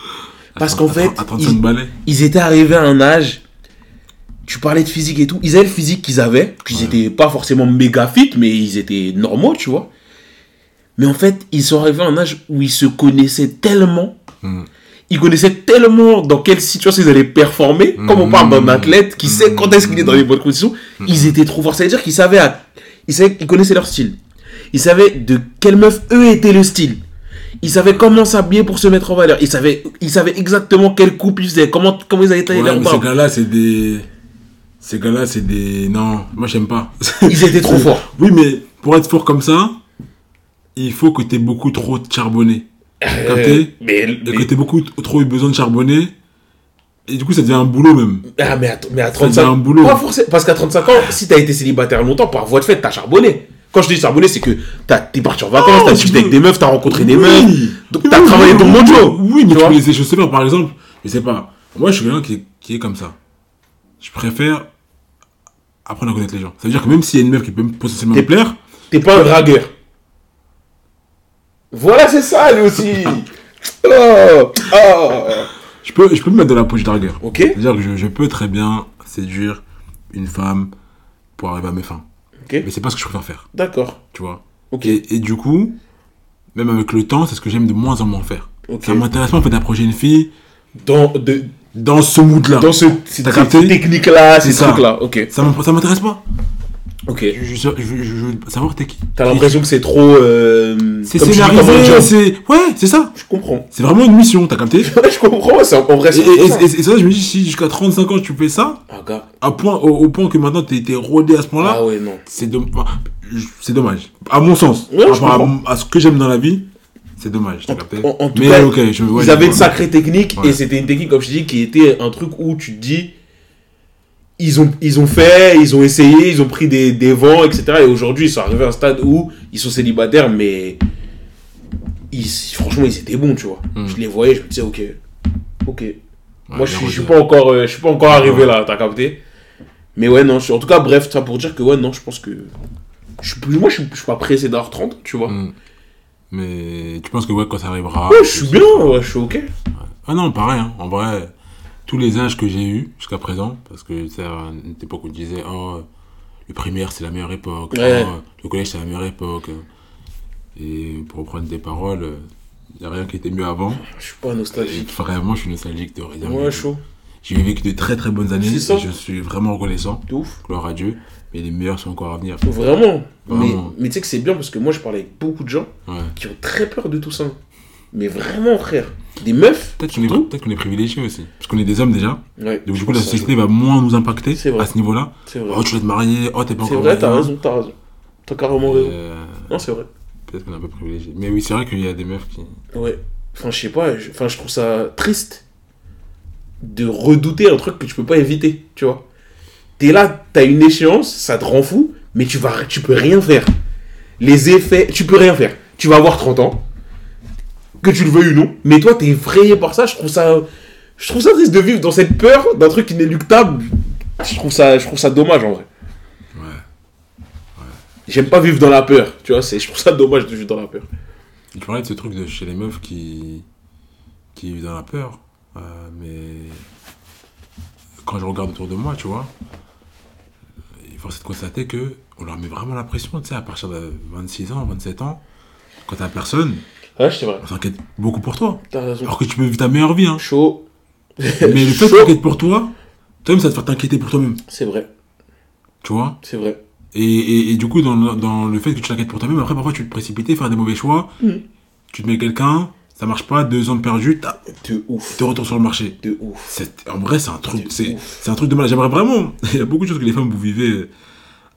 parce qu'en 30 fait, À 35 ils, ils étaient arrivés à un âge. Tu parlais de physique et tout. Ils avaient le physique qu'ils avaient, qu'ils Ouais. étaient pas forcément méga fit, mais ils étaient normaux, tu vois. Mais en fait, ils sont arrivés à un âge où ils se connaissaient tellement. Hmm. Ils connaissaient tellement dans quelle situation ils allaient performer. Comme on parle d'un Mhm. athlète qui sait quand est-ce qu'il est dans les bonnes conditions. Ils étaient trop forts. C'est-à-dire qu'ils savaient, à- ils savaient, ils connaissaient leur style. Ils savaient de quelle meuf eux était le style. Ils savaient comment s'habiller pour se mettre en valeur. Ils savaient, ils savaient exactement quelle coupe ils faisaient, comment, comment ils allaient tailler Ouais, leur mais ces barbe. gars-là, c'est des. Ces gars-là, c'est des. Non, moi, j'aime pas. Ils étaient trop forts. Oui, mais pour être fort comme ça, il faut que tu aies beaucoup trop charbonné. Euh, mais, Et mais- que tu aies beaucoup trop eu besoin de charbonner. Et du coup, ça devient un boulot même. ah, mais, à, mais à Ça 35 devient un boulot. Pas forcément. Parce qu'à 35 ans, si t'as été célibataire longtemps, par voie de fait, t'as charbonné. Quand je dis charbonné, c'est que t'es parti en vacances, Oh, t'as tu discuté avec des meufs, t'as rencontré des Oui. meufs. Donc t'as Oui, travaillé oui, ton mojo. Oui, mais tu vois? pas, par exemple, je sais pas. Moi, je suis quelqu'un qui, est- qui est comme ça. Je préfère apprendre à connaître les gens. Ça veut dire que même s'il y a une meuf qui peut potentiellement me plaire, T'es pas un dragueur. Voilà, c'est ça, lui aussi. Oh, oh. je peux, je peux me mettre dans la poche dragueur. Ok, C'est-à-dire que je, je peux très bien séduire une femme pour arriver à mes fins. Mais c'est pas ce que je préfère faire, d'accord. tu vois. Ok, Et, et du coup, même avec le temps, c'est ce que j'aime de moins en moins faire. Ça m'intéresse pas en fait d'approcher une fille Dans, de, dans ce mood-là. dans ce, T'as ces- capté ces. Ok, Ça m'int- ça m'intéresse pas. Ok. Je, je, je- je- je veux savoir t'es qui. T'as l'impression que c'est trop. Euh, C'est scénarisé, c'est... Ouais, c'est ça. Je comprends. C'est vraiment une mission, t'as capté Ouais, je comprends, c'est en vrai, et, c'est et, ça. et- et ça, je me dis, si jusqu'à 35 ans tu fais ça, Ah, gars. à point, au, au point que maintenant t'es t'es rodé à ce point-là, Ah ouais, non. c'est domm- c'est dommage. À mon sens, Ouais, à, à ce que j'aime dans la vie, c'est dommage, capté En, en tout Mais cas, ok, je, ouais, ils avaient une sacrée technique Ouais. et c'était une technique, comme je dis, qui était un truc où tu te dis. Ils ont, ils ont fait, ils ont essayé, ils ont pris des, des vents, etc. Et aujourd'hui, ils sont arrivés à un stade où ils sont célibataires, mais ils, franchement, ils étaient bons, tu vois. Hmm. Je les voyais, je me disais, ok, ok. Ouais, Moi, je bien je suis pas encore, euh, je suis pas encore arrivé Ouais. là, t'as capté. Mais ouais, non, je- en tout cas, bref, ça pour dire que ouais, non, je pense que. Je suis plus, moi, je suis, je suis pas pressé d'avoir 30, tu vois. Mm. Mais tu penses que ouais, quand ça arrivera. Ouais, je suis bien, ouais, je suis ok. Ah non, pareil, hein. en vrai, tous les âges que j'ai eu jusqu'à présent, parce que c'est à une époque où on disait, oh, le primaire c'est la meilleure époque, Ouais. oh, le collège c'est la meilleure époque. Et pour reprendre des paroles, il n'y a rien qui était mieux avant. Je suis pas Et nostalgique. vraiment, je suis nostalgique de rien. Ouais, chaud. J'ai vécu de très très bonnes années et je suis vraiment reconnaissant, De ouf. gloire à Dieu, mais les meilleurs sont encore à venir. Vraiment. Mais, mais tu sais que c'est bien parce que moi, je parle avec beaucoup de gens Ouais. qui ont très peur de tout ça. Mais vraiment, frère. Des meufs. Peut-être qu'on est, peut qu'on est privilégiés aussi, parce qu'on est des hommes déjà, Ouais. donc du coup la société va moins nous impacter C'est à ce niveau-là. C'est vrai. Oh, tu vas te marier, oh, t'es pas C'est encore vrai, t'as raison, t'as raison. T'as carrément raison. Euh, Non, c'est vrai. Peut-être qu'on est un peu privilégié. Mais oui, c'est vrai qu'il y a des meufs qui. Ouais. Enfin, je sais pas, je, enfin, je trouve ça triste de redouter un truc que tu peux pas éviter, tu vois. T'es là, t'as une échéance, ça te rend fou, mais tu vas, tu peux rien faire. Les effets, tu peux rien faire. Tu vas avoir 30 ans, que tu le veuilles ou non, mais toi, t'es effrayé par ça. Je trouve ça, je trouve ça triste de vivre dans cette peur d'un truc inéluctable. Je trouve ça, je trouve ça dommage en vrai. Ouais. J'aime pas vivre dans la peur, tu vois. C'est, je trouve ça dommage de vivre dans la peur. Tu parlais de ce truc de chez les meufs qui. qui vivent dans la peur. Euh, mais. Quand je regarde autour de moi, tu vois. Il faut de constater que on leur met vraiment la pression, tu sais, à partir de 26 ans, 27 ans. Quand t'as personne, Ouais, c'est vrai. on s'inquiète beaucoup pour toi. T'as raison. Alors que tu peux vivre ta meilleure vie, hein. Chaud. Mais le fait de Chaud. t'inquiéter pour toi, toi-même, ça te fait t'inquiéter pour toi-même. C'est vrai, Tu vois? C'est vrai. Et, et, et du coup, dans, le- dans le fait que tu t'inquiètes pour toi-même, après, parfois, tu te précipites, faire des mauvais choix. Mhm. Tu te mets quelqu'un, ça marche pas, deux ans de perdu, t'as- De ouf. tu retournes sur le marché. De ouf. En vrai, c'est un truc, De c'est un truc de mal. J'aimerais vraiment. Il y a beaucoup de choses que les femmes vous vivez,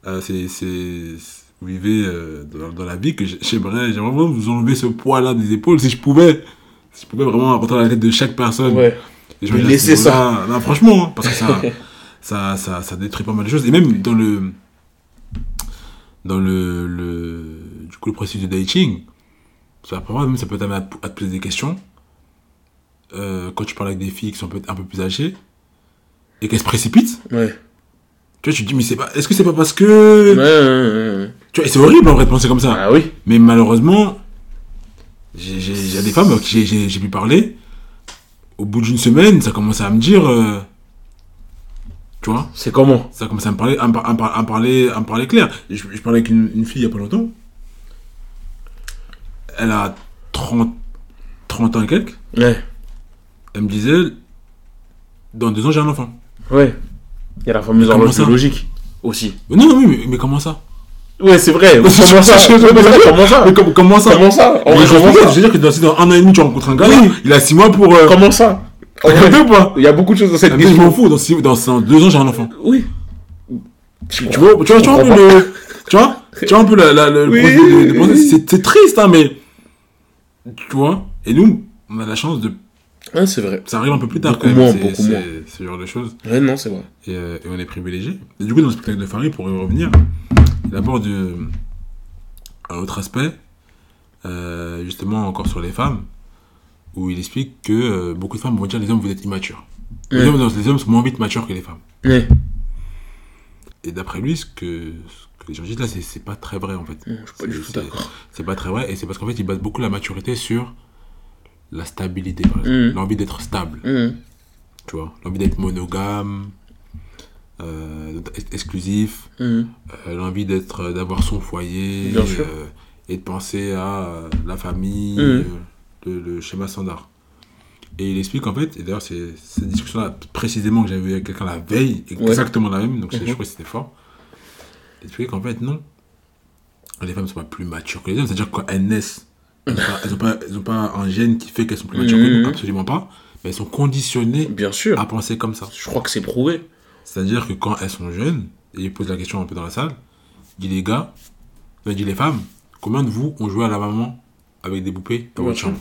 euh, c'est, c'est- vous vivez euh, dans, dans la vie que j'ai- j'aimerais, vraiment vous enlever ce poids-là des épaules si je pouvais. Si je pouvais vraiment rentrer dans la tête de chaque personne. Ouais. Et je me laisser ça. niveau-là, Non, franchement, hein, parce que ça, ça, ça, ça détruit pas mal de choses. Et même dans le, dans le, le, du coup, le processus de dating, ça, même, ça peut t'amener à, te- à te poser des questions. Euh, quand tu parles avec des filles qui sont peut-être un peu plus âgées et qu'elles se précipitent, Ouais. tu vois, tu te dis, mais c'est pas, est-ce que c'est pas parce que. Ouais, ouais, ouais. Tu vois, c'est horrible en vrai de penser comme ça. Ah oui. Mais malheureusement, j'ai j'ai- j'ai des femmes avec qui j'ai- pu parler. Au bout d'une semaine, ça commence à me dire. euh, tu vois C'est comment? Ça commence à me parler, à me, par- à me par- à me parler, à me parler clair. Je, je parlais avec une, une fille il y a pas longtemps. Elle a 30, 30 ans et quelques. Ouais. Elle me disait Dans deux ans, j'ai un enfant. Ouais. Il y a la fameuse horloge biologique aussi. Mais non, non, mais, mais, mais comment ça? Ouais, c'est vrai. Comment ça Comment ça comment ça Comment ça je veux dire que dans, un an et demi, tu rencontres un gars, il a six mois pour. Euh, Comment ça Il y a beaucoup de choses dans cette Ah, mais je m'en question. fous, dans, deux ans j'ai un enfant. Oui. Tu vois, tu vois, tu vois, un peu le- tu vois Tu vois un peu le c'est triste, hein, mais. Tu vois Et nous, on a la chance de. Ah, c'est vrai. Ça arrive un peu plus tard, Beaucoup quand même. moins, beaucoup moins. Ce genre de choses. Ouais, non, c'est vrai. Et, euh, et on est privilégié. Et du coup, dans le spectacle de Farid, pour y revenir, il aborde euh, un autre aspect, euh, justement encore sur les femmes, où il explique que euh, beaucoup de femmes vont dire les hommes, vous êtes immatures. Les, hommes, non, les hommes sont moins vite matures que les femmes. Et d'après lui, ce que, ce que les gens disent là, c'est pas très vrai en fait. Pas du C'est-. C'est pas très vrai, et c'est parce qu'en fait, il base beaucoup la maturité sur la stabilité. Mhm. L'envie d'être stable, Mhm. tu vois. L'envie d'être monogame, euh, exclusif. Mhm. Euh, l'envie d'être d'avoir son foyer euh, et de penser à la famille Mhm. le, le schéma standard et il explique en fait et d'ailleurs c'est cette discussion là précisément que j'avais avec quelqu'un la veille exactement la même donc c'est- Mhm. je crois que c'était fort il expliquait qu'en fait non les femmes sont pas plus matures que les hommes c'est à dire que quand elles naissent elles ont pas, un gène qui fait qu'elles sont plus matures que nous absolument pas mais elles sont conditionnées Bien sûr. à penser comme ça Je crois que c'est prouvé. C'est-à-dire que quand elles sont jeunes, et ils posent la question un peu dans la salle, il dit les gars, il dit les femmes, combien de vous ont joué à la maman avec des poupées dans votre chambre?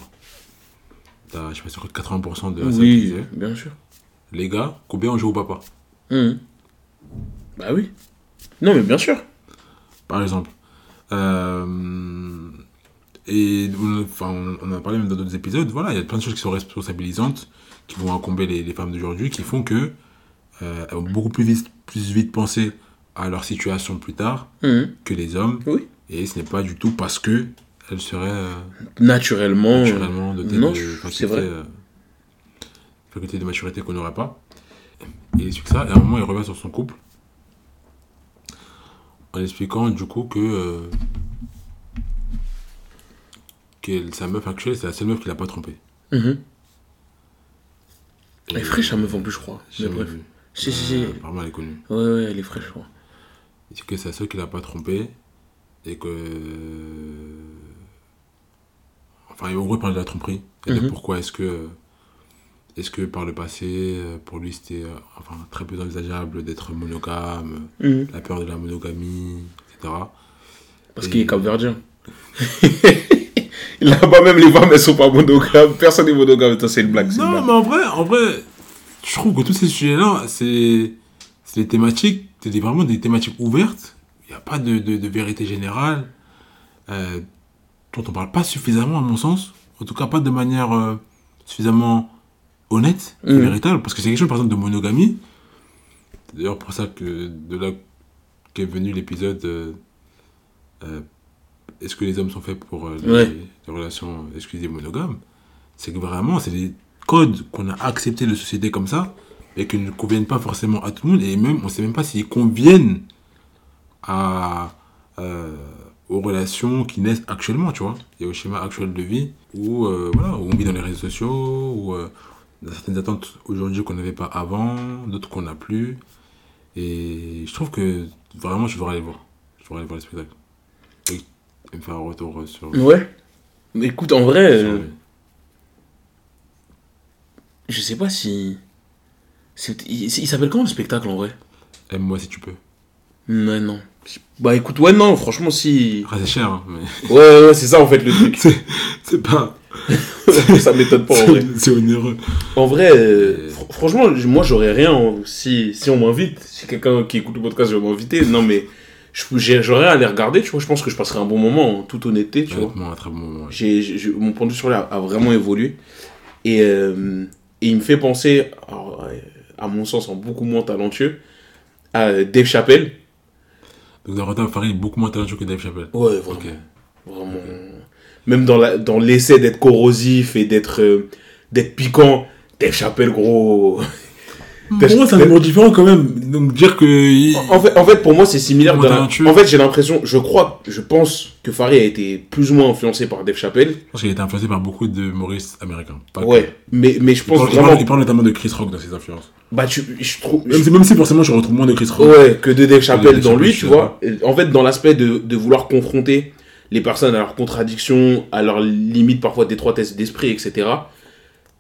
T'as, je sais pas, sûr, 80% de la salle qui Oui, disait. bien sûr. Les gars, combien ont joué au papa? Mhm. Bah oui. Non, mais bien sûr. Par exemple. Euh, et on, enfin, on a parlé même dans d'autres épisodes. Voilà, il y a plein de choses qui sont responsabilisantes, qui vont incomber les, les femmes d'aujourd'hui, qui font que euh, elles vont beaucoup plus vite, plus vite penser à leur situation plus tard Mhm. que les hommes. Oui. Et ce n'est pas du tout parce que elles seraient euh, Naturellement. naturellement dotées non, de facultés, vrai. euh, facultés de maturité qu'on n'aurait pas. Et il explique ça, et à un moment il revient sur son couple en expliquant du coup que, euh, que sa meuf actuelle c'est la seule meuf qu'il n'a pas trompée. Et- Elle est fraîche, la meuf, en plus, je crois. Mais bref. vu. Si, si, si. Elle est connue. Ouais, ouais, elle est fraîche. Il dit que c'est seule qu'il n'a pas trompée et que. Enfin, en gros, il parle de la tromperie. Et de Mhm. pourquoi est-ce que. Est-ce que par le passé, pour lui, c'était euh, enfin, très peu envisageable d'être monogame, Mhm. la peur de la monogamie, etc. Parce Et- qu'il est capverdien. Là-bas, même les femmes, elles sont pas monogames. Personne n'est monogame. C'est une blague. une Non, blague. mais en vrai, en vrai, je trouve que tous ces sujets-là, c'est des thématiques, c'est vraiment des thématiques ouvertes. Il n'y a pas de, de, de vérité générale, euh, dont on parle pas suffisamment, à mon sens. En tout cas, pas de manière euh, suffisamment honnête et Mhm. véritable. Parce que c'est quelque chose, par exemple, de monogamie. C'est d'ailleurs pour ça que de là qu'est venu l'épisode euh, Est-ce que les hommes sont faits pour les, Ouais. les relations exclusives monogames? C'est que vraiment, c'est des codes qu'on a acceptés de société comme ça et qui ne conviennent pas forcément à tout le monde. Et même, on ne sait même pas s'ils conviennent à, euh, aux relations qui naissent actuellement, tu vois, et au schéma actuel de vie où, euh, voilà, où on vit dans les réseaux sociaux, où euh, on a certaines attentes aujourd'hui qu'on n'avait pas avant, d'autres qu'on n'a plus. Et je trouve que vraiment, je devrais aller voir. Je devrais aller voir le spectacle. Et, et me faire un retour sur. Ouais. Mais écoute, en vrai, sur euh. Je sais pas si. Il, il s'appelle comment le spectacle en vrai? Aime-moi si tu peux. Ouais, non. Bah écoute, ouais, non, franchement, si. Après, c'est cher, hein, mais Ouais, ouais, c'est ça en fait le truc. c'est pas. ça m'étonne pas en vrai. C'est onéreux. En vrai, euh, fr- franchement, moi j'aurais rien hein, si, si on m'invite. Si quelqu'un qui écoute le podcast veut m'inviter, non mais j'aurais rien à les regarder, tu vois. Je pense que je passerai un bon moment en toute honnêteté, tu vois. Un très bon moment. ouais. Mon point de vue sur lui a, a vraiment évolué. Et, euh, et il me fait penser, alors, euh, à mon sens, en beaucoup moins talentueux, à Dave Chappelle. Donc, Darota Farid est beaucoup moins talentueux que Dave Chappelle. Ouais, vraiment. Vraiment. Même dans, la, dans l'essai d'être corrosif et d'être, euh, d'être piquant, Dave Chappelle, gros. Pour moi, c'est un humour différent quand même. Donc, dire que. En fait, en fait, pour moi, c'est similaire. Dans la-. En fait, j'ai l'impression, je crois, je pense que Farid a été plus ou moins influencé par Dave Chappelle. Je pense qu'il a été influencé par beaucoup de humoristes américains. Que. Ouais, mais, mais je pense il vraiment. parle- il parle notamment de Chris Rock dans ses influences. Bah, tu, je trouve. Même si, même si forcément je retrouve moins de Chris Rock. Ouais, que de Dave Chappelle dans lui, tu vois. En fait, dans l'aspect de, de vouloir confronter les personnes à leurs contradictions, à leurs limites parfois d'étroitesse d'esprit, etc.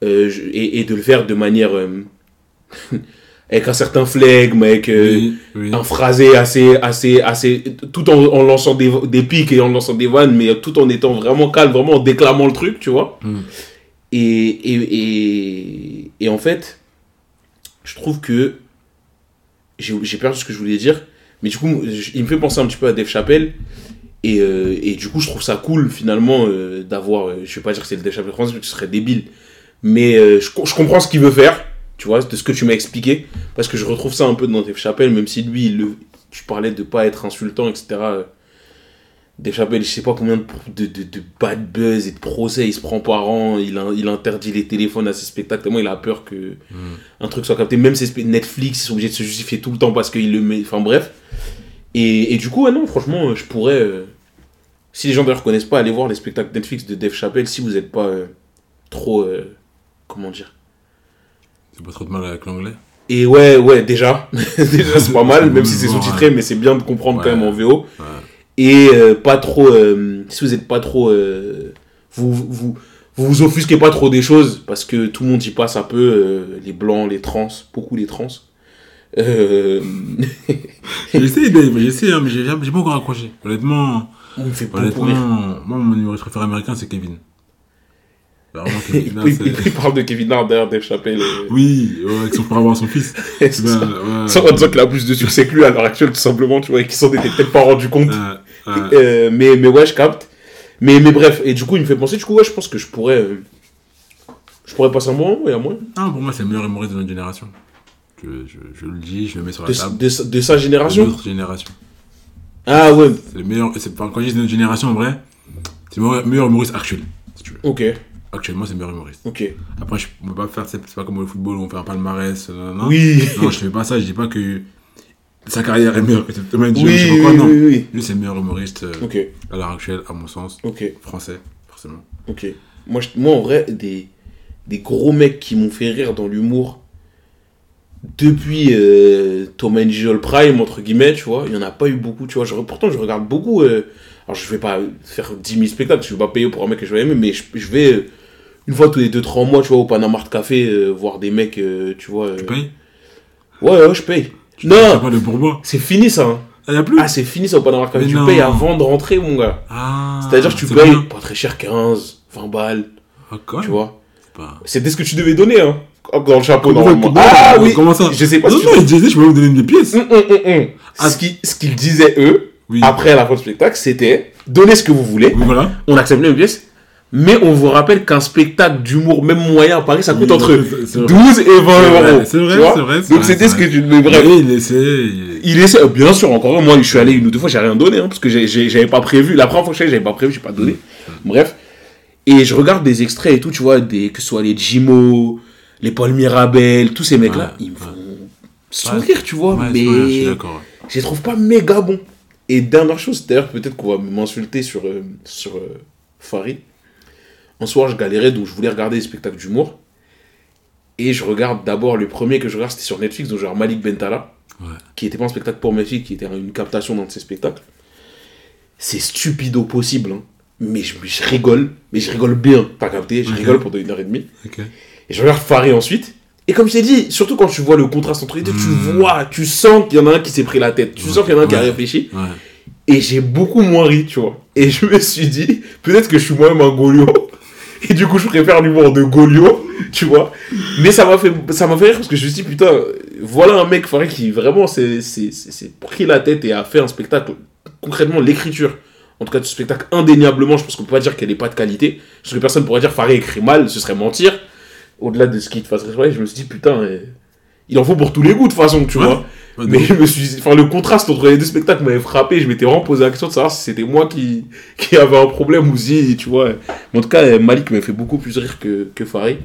euh, et de le faire de manière euh, avec un certain flegme, avec euh, Oui, oui. un phrasé assez, assez, assez, tout en, en lançant des, des pics et en lançant des vannes, mais tout en étant vraiment calme, vraiment en déclamant le truc, tu vois. Mm. Et, et, et, et en fait, je trouve que j'ai perdu ce que je voulais dire, mais du coup, il me fait penser un petit peu à Dave Chappelle. Et, euh, et du coup, je trouve ça cool finalement euh, d'avoir. je vais pas dire que c'est le Dave Chappelle français, parce que ce serait débile. Mais je comprends ce qu'il veut faire, tu vois, de ce que tu m'as expliqué. Parce que je retrouve ça un peu dans Dave Chappelle, même si lui, il le, tu parlais de pas être insultant, etc. euh, Dave Chappelle, je sais pas combien de, de, bad buzz et de procès il se prend par an. Il, il interdit les téléphones à ses spectacles, tellement il a peur que un truc soit capté. Même ses Netflix, ils sont obligés de se justifier tout le temps parce qu'il le met. Enfin bref. Et, et du coup, non, franchement, je pourrais. euh, si les gens d'ailleurs connaissent pas, allez voir les spectacles Netflix de Dave Chappelle si vous n'êtes pas euh, trop. euh, comment dire C'est pas trop de mal avec l'anglais. Et ouais, ouais, déjà. déjà, c'est pas mal, même si c'est sous-titré, mais c'est bien de comprendre quand même en VO. Et euh, pas trop. euh, si vous êtes pas trop. euh, vous, vous, vous vous offusquez pas trop des choses parce que tout le monde y passe un peu. les blancs, les trans, beaucoup les trans. Euh, J'essaie, j'essaie, hein, mais j'ai pas encore accroché. Honnêtement, on fait beaucoup honnêtement, moi, mon humoriste préféré américain, c'est Kevin. Il, parle de Kevin Hart derrière Dave Chappelle. euh, Oui, ouais, avec son frère avoir son fils. Ben, ouais. Sans en disant qu'il a plus de succès que lui à l'heure actuelle, tout simplement, tu vois, et qu'ils s'en étaient peut-être pas rendus compte. Ouais, ouais. Euh, mais, mais ouais, je capte. Mais, mais bref, et du coup, il me fait penser, du coup, ouais, je pense que je pourrais. euh, je pourrais passer un bon moment, ouais, à moi. Ah, pour moi, c'est le meilleur humoriste de notre génération. Je, je, je le dis, je le mets sur la De, table. de, sa- de sa De génération. notre génération. Ah ouais, C'est le meilleur. et enfin, quand je dis de notre génération, en vrai, c'est le meilleur, meilleur humoriste actuel. Si tu veux. ok, Actuellement, c'est le meilleur humoriste. ok. Après, je, on peut pas faire, c'est pas comme le football où on fait un palmarès. euh, non, Oui, non, je fais pas ça, je dis pas que sa carrière est meilleure que Thomas oui, je sais pas oui, non. oui, oui. Lui, c'est le meilleur humoriste euh, à l'heure actuelle, à mon sens. Français, forcément. ok. Moi, je- moi en vrai, des, des gros mecs qui m'ont fait rire dans l'humour depuis euh, and Jerry Prime, entre guillemets, tu vois, il y en a pas eu beaucoup, tu vois. Je, pourtant, je regarde beaucoup. euh, alors, je vais pas faire 10 000 spectacles, je vais pas payer pour un mec que je vais aimer, mais je, je vais une fois tous les 2-3 mois, tu vois, au Panama Café, euh, voir des mecs, euh, tu vois. euh, Tu payes Ouais, ouais, je paye. Tu non, pas de pourboire. c'est fini ça. hein. Ah, y a plus Ah, c'est fini ça au Panama Café. Mais Tu non. payes avant de rentrer, mon gars. Ah, C'est-à-dire que tu payes bien. pas très cher, 15, 20 balles, Ah, quand tu vois. C'est pas- C'était ce que tu devais donner, hein. Dans le chapeau, Comment- normalement. comment- ah oui Comment ça Je sais pas Non, si tu non, il disait, je peux vous donner des pièces. Hum, hum, hum, hum. Ah. Ce qui- ce qu'ils disaient, eux, Oui. après la fin du spectacle, c'était donnez ce que vous voulez, Oui, voilà. on accepte les pièces, mais on vous rappelle qu'un spectacle d'humour, même moyen à Paris, ça coûte Oui, entre c'est- c'est vrai. 12 et 20 C'est vrai, euros. c'est vrai, c'est vrai, Donc c'était ce que tu. Mais bref. Oui, il essaie. il- essaie, euh, bien sûr, encore moi, je suis allé une ou deux fois, j'ai rien donné, hein, parce que j'avais pas prévu. La première fois que je suis allé, j'avais pas prévu, j'ai pas donné. Bref. Et je regarde des extraits et tout, tu vois, des, que ce soit les Jimo, les Paul Mirabel, tous ces mecs-là, Ouais, ils me ouais. font sourire, tu vois, Ouais, mais je je les trouve pas méga bons. Et dernière chose, d'ailleurs, peut-être qu'on va m'insulter sur, euh, sur euh, Farid. Un soir, je galérais, donc je voulais regarder des spectacles d'humour. Et je regarde d'abord, le premier que je regarde, c'était sur Netflix, donc genre Malik Bentala, Ouais. qui était pas un spectacle pour mes filles, qui était une captation d'un de ses spectacles. C'est stupide au possible, hein. mais je, je rigole, mais je rigole bien, t'as capté, je rigole pendant une heure et demie. Et je regarde Farid ensuite. Et comme je t'ai dit, surtout quand tu vois le contraste entre les deux, tu Hmm. vois, tu sens qu'il y en a un qui s'est pris la tête, tu sens qu'il y en a un qui a réfléchi. Et j'ai beaucoup moins ri, tu vois. Et je me suis dit, peut-être que je suis moi-même un Golio. Et du coup, je préfère l'humour de Golio, tu vois. Mais ça m'a fait, ça m'a fait rire parce que je me suis dit, putain, voilà un mec Farid qui vraiment s'est pris la tête et a fait un spectacle. Concrètement, l'écriture, en tout cas, ce spectacle, indéniablement, je pense qu'on peut pas dire qu'elle n'est pas de qualité. Parce que personne pourrait dire Farid écrit mal, ce serait mentir. Au-delà de ce qui te fasse rire, je me suis dit, putain, eh, il en faut pour tous les goûts de toute façon, tu Ouais. vois. Mais je me suis, enfin, le contraste entre les deux spectacles m'avait frappé. Je m'étais vraiment posé la question de savoir si c'était moi qui, qui avait un problème ou si, tu vois. Mais en tout cas, euh, Malik m'a fait beaucoup plus rire que, que Farid.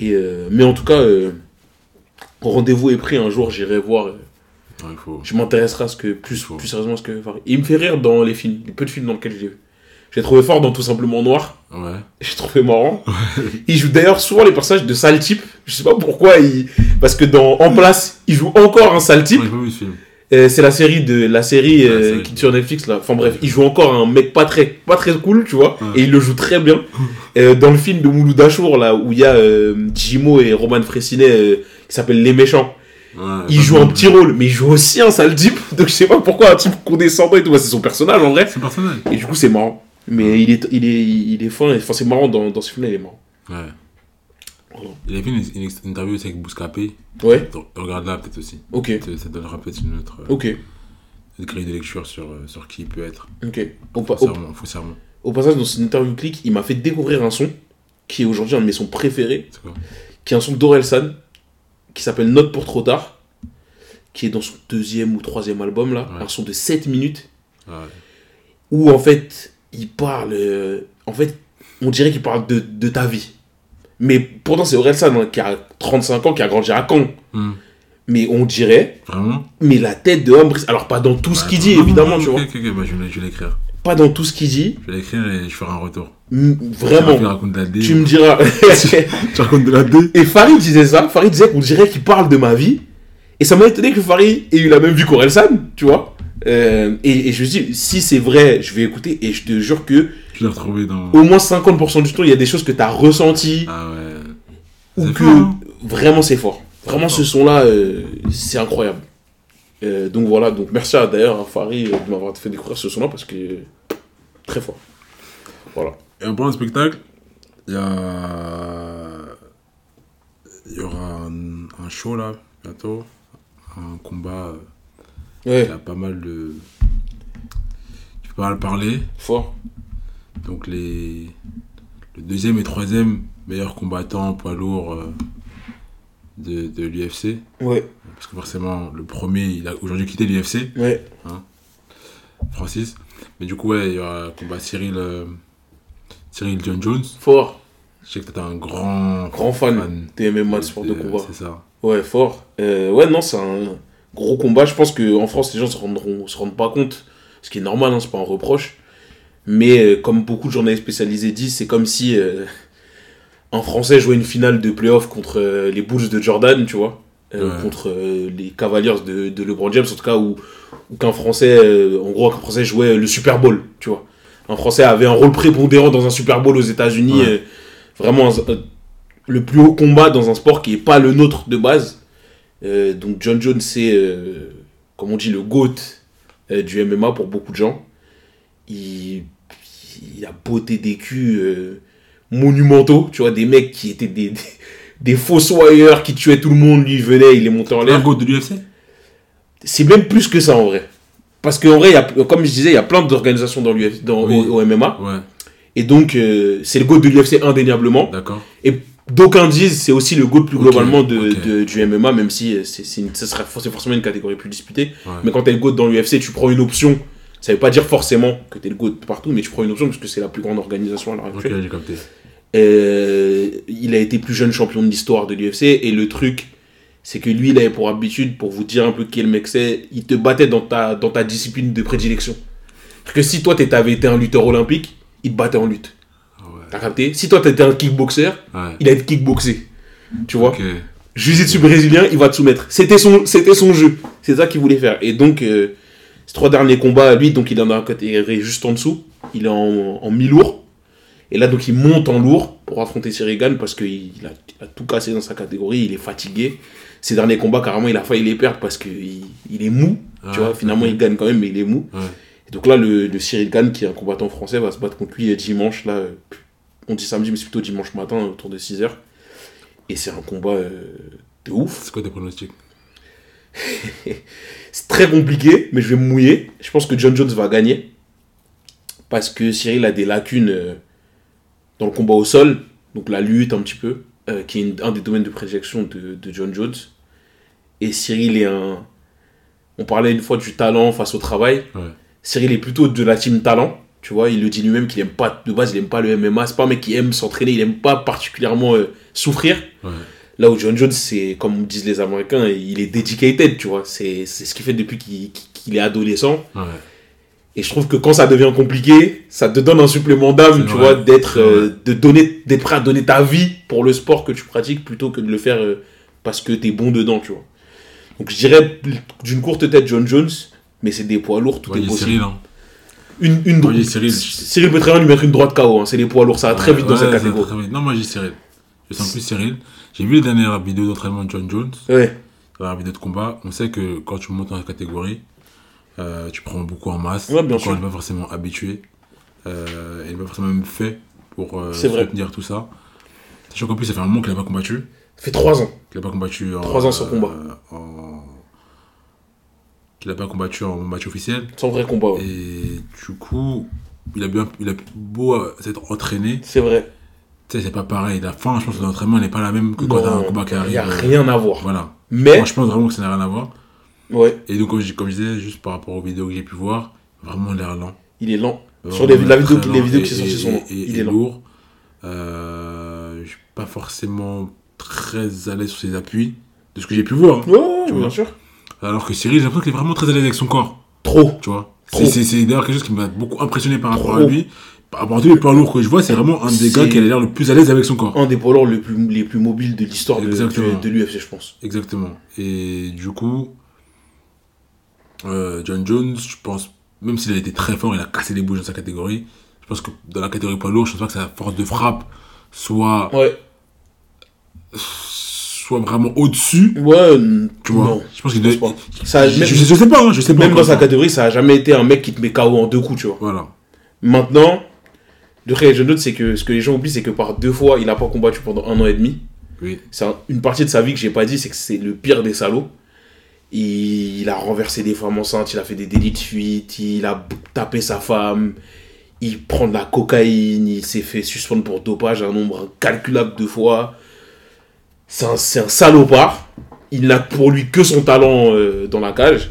Et, euh, mais en tout cas, euh, rendez-vous est pris. Un jour, j'irai voir. euh, Ouais, il faut. je m'intéresserai à ce que, plus, Faut. plus sérieusement à ce que Farid. Il me fait rire dans les films, les peu de films dans lesquels j'ai vu. J'ai trouvé fort dans Tout Simplement Noir. Ouais. J'ai trouvé marrant. il joue d'ailleurs souvent les personnages de sale type. Je sais pas pourquoi. Il... Parce que dans En Place, il joue encore un sale type. Ouais. Euh, c'est la série de la série euh, qui est sur Netflix là. Enfin bref, il joue encore un mec pas très pas très cool, tu vois, et il le joue très bien. Euh, dans le film de Mouloud Achour là où il y a euh, Jimo et Roman Fressinet qui s'appelle Les méchants. Ouais, il joue un petit rôle, mais il joue aussi un sale type. Donc je sais pas pourquoi un type condescendant et tout, bah, c'est son personnage en vrai. C'est personnel. Et du coup, c'est marrant. Mais il est, il est, il est fin, et- enfin, c'est marrant dans, dans ce film-là, il est marrant. Ouais. Voilà. Il a fait une, interview aussi avec Bouscapé. Ouais, Regarde là peut-être aussi. ok, Ça, ça donnera peut-être une autre, euh, ok, une grille de lecture sur, euh, sur qui il peut être. ok. Au, pa- Faux au- serment. Faux serment. au passage, dans cette interview clic, il m'a fait découvrir un son qui est aujourd'hui un de mes sons préférés, C'est quoi qui est un son d'Orelsan, qui s'appelle Note pour trop tard, qui est dans son deuxième ou troisième album là, Ouais. un son de 7 minutes, Ouais. où en fait, il parle. euh, en fait, on dirait qu'il parle de, de ta vie. Mais pourtant, c'est Orelsan hein, qui a 35 ans, qui a grandi à Caen. Hmm. Mais on dirait, Vraiment? mais la tête de Humbris, alors pas dans tout ce qu'il dit, évidemment, ok, tu vois, Ok, ok, bah, je vais, je vais l'écrire. pas dans tout ce qu'il dit, Je vais l'écrire et je ferai un retour. m- Tu vraiment, D. tu me diras. tu racontes de la D Et Farid disait ça, Farid disait qu'on dirait qu'il parle de ma vie, et ça m'a étonné que Farid ait eu la même vue qu'Orelsan, tu vois. Euh, et, et je me suis dit, si c'est vrai, je vais écouter, et je te jure que Je l'ai retrouvé dans. au moins 50% du temps, il y a des choses que tu as ressenties, Ah ouais. ou que fort, vraiment c'est fort. Vraiment ce son-là, euh, c'est incroyable. Euh, donc voilà, donc merci à d'ailleurs à Farid de m'avoir fait découvrir ce son-là parce que très fort. Voilà. Et en parlant de spectacle, il y a. Il y aura un, un show là, bientôt. Un combat. Ouais, Il a pas mal de. Tu peux pas mal parler. fort. Donc les. Le deuxième et troisième meilleurs combattants poids lourds euh, de, de l'UFC. Ouais, Parce que forcément, le premier, il a aujourd'hui quitté l'UFC, ouais. Francis. Mais du coup, ouais, il y aura combat Cyril. euh, Cyril John Jones. Fort. Je sais que t'es un grand. Grand fan des MMA de sport de combat. C'est ça. Ouais, fort. Euh, ouais, non, c'est un gros combat. Je pense qu'en France, les gens se rendront, se rendent pas compte. Ce qui est normal, hein, c'est pas un reproche. Mais euh, comme beaucoup de journalistes spécialisés disent, c'est comme si euh, un Français jouait une finale de playoff contre euh, les Bulls de Jordan, tu vois. Ouais. Contre les Cavaliers de, de LeBron James, en tout cas, ou qu'un Français, en gros, qu'un Français jouait le Super Bowl, tu vois. Un Français avait un rôle prépondérant dans un Super Bowl aux États-Unis. Ouais. vraiment, un- le plus haut combat dans un sport qui n'est pas le nôtre de base. Euh, donc John Jones, c'est, euh, comme on dit, le GOAT euh, du MMA pour beaucoup de gens. Il, il a beauté des culs monumentaux, tu vois, des mecs qui étaient des, des, des fossoyeurs qui tuaient tout le monde, lui il venait, il les montait en Un l'air. go de l'UFC C'est même plus que ça en vrai. Parce qu'en vrai, il y a, comme je disais, il y a plein d'organisations dans l'UFC, dans, Oui. au, au MMA. Ouais, Et donc, c'est le GOAT de l'UFC indéniablement. d'accord. Et d'aucuns disent c'est aussi le GOAT plus globalement de, du MMA, même si euh, c'est serait c'est forcément une catégorie plus disputée. Ouais. Mais quand t'es le GOAT dans l'UFC, tu prends une option. Ça veut pas dire forcément que t'es le GOAT partout, mais tu prends une option parce que c'est la plus grande organisation à l'heure actuelle. Euh, il a été plus jeune champion de l'histoire de l'UFC et le truc, c'est que lui, il avait pour habitude, pour vous dire un peu qui le mec c'est, il te battait dans ta, dans ta discipline de prédilection. Parce que si toi, t'avais été un lutteur olympique, il te battait en lutte. T'as capté? Si toi, t'étais un kickboxer, Ouais. il allait te kickboxer. Tu vois? Ok. Jiu-Jitsu brésilien, il va te soumettre. C'était son, c'était son jeu. C'est ça qu'il voulait faire. Et donc, euh, ces trois derniers combats, lui, donc il est dans la catégorie juste en dessous. Il est en, en mi-lourd. Et là, donc, il monte en lourd pour affronter Cyril Gann parce qu'il a, il a tout cassé dans sa catégorie. Il est fatigué. Ces derniers combats, carrément, il a failli les perdre parce qu'il il est mou. Ah, tu vois, finalement, il gagne quand même, mais il est mou. Ouais. Et donc là, le, le Cyril Gann, qui est un combattant français, va se battre contre lui euh, dimanche. Là, euh, on dit samedi, mais c'est plutôt dimanche matin, autour de 6h. Et c'est un combat euh, de ouf. C'est quoi tes pronostics? C'est très compliqué, mais je vais me mouiller. Je pense que John Jones va gagner. Parce que Cyril a des lacunes euh, dans le combat au sol, donc la lutte un petit peu, euh, qui est une- un des domaines de prédilection de, de John Jones. Et Cyril est un. On parlait une fois du talent face au travail. Ouais. Cyril est plutôt de la team talent. Tu vois, il le dit lui-même qu'il aime pas, de base, il aime pas le MMA. C'est pas un mec qui aime s'entraîner, il aime pas particulièrement euh, souffrir. Ouais. Là où John Jones, c'est comme disent les Américains, il est dedicated, tu vois. C'est ce qu'il fait depuis qu'il est adolescent. Ouais. Et je trouve que quand ça devient compliqué, ça te donne un supplément d'âme, tu vois, d'être euh, de donner, d'être prêt à donner ta vie pour le sport que tu pratiques plutôt que de le faire euh, parce que t'es bon dedans, tu vois. Donc je dirais d'une courte tête John Jones, mais c'est des poids lourds, tout est possible. Hein. Une, une Moi, Cyril. Cyril peut très bien lui mettre une droite KO, hein, c'est les poids lourds, ça va très Ouais, vite dans ouais, cette catégorie. Non, moi j'ai Cyril. Je sens plus Cyril. J'ai vu les dernières vidéos d'entraînement de John Jones. Ouais, travers la vidéo de combat, on sait que quand tu montes dans la catégorie, euh, tu prends beaucoup en masse. Ouais, bien sûr. N'est pas forcément habitué. Euh, il n'est pas forcément même fait pour euh, soutenir tout ça. Sachant qu'en plus, ça fait un moment qu'il n'a pas combattu. Ça fait 3 ans. Qu'il n'a pas combattu en. Trois ans sans combat. euh, en- Qu'il n'a pas combattu en match officiel. Sans vrai combat. ouais. Et du coup, il a, bien, il a beau s'être entraîné. C'est vrai. Tu sais, c'est pas pareil. La fin, je pense que l'entraînement n'est pas la même que quand t'as un combat qui il arrive. n'y a rien à voir. Voilà. Mais, Moi, je pense vraiment que ça n'a rien à voir. ouais, Et donc, comme je, comme je disais, juste par rapport aux vidéos que j'ai pu voir, vraiment l'air lent. il est lent. Vraiment Sur les, la vidéo, les vidéos et- qui sont sorties sont et- Il et est lourd. Euh, je suis pas forcément très à l'aise sur ses appuis, de ce que j'ai pu voir. hein. Ouais, Tu bien sûr. Alors que Cyril, j'ai l'impression qu'il est vraiment très à l'aise avec son corps. Trop. Tu vois? Trop. C'est- d'ailleurs quelque chose qui m'a beaucoup impressionné par rapport Trop. à lui. Par rapport à tous les poids lourds que je vois, c'est vraiment un des gars qui a l'air le plus à l'aise avec son corps. Un des poids lourds les plus, les plus mobiles de l'histoire de, Exactement. de, de l'UFC, je pense. Exactement. Et du coup, euh, John Jones, je pense, même s'il a été très fort, il a cassé les bouches dans sa catégorie. Je pense que dans la catégorie poids lourd, je pense pas que sa force de frappe soit, Ouais. Soit vraiment au-dessus. Ouais, Tu vois. non. Je pense qu'il je doit. Ça je, même, je- je sais pas, hein, je sais pas. même dans sa catégorie, ça a jamais été un mec qui te met KO en deux coups, tu vois. Voilà. Maintenant, le vrai John Jones, c'est que ce que les gens oublient, c'est que par deux fois, il a pas combattu pendant un an et demi. Oui. C'est un- une partie de sa vie que j'ai pas dit, c'est que c'est le pire des salauds. Il, il a renversé des femmes enceintes, il a fait des délits de fuite, il a tapé sa femme, il prend de la cocaïne, il s'est fait suspendre pour dopage un nombre incalculable de fois. C'est un, c'est un salopard. Il n'a pour lui que son talent euh, dans la cage.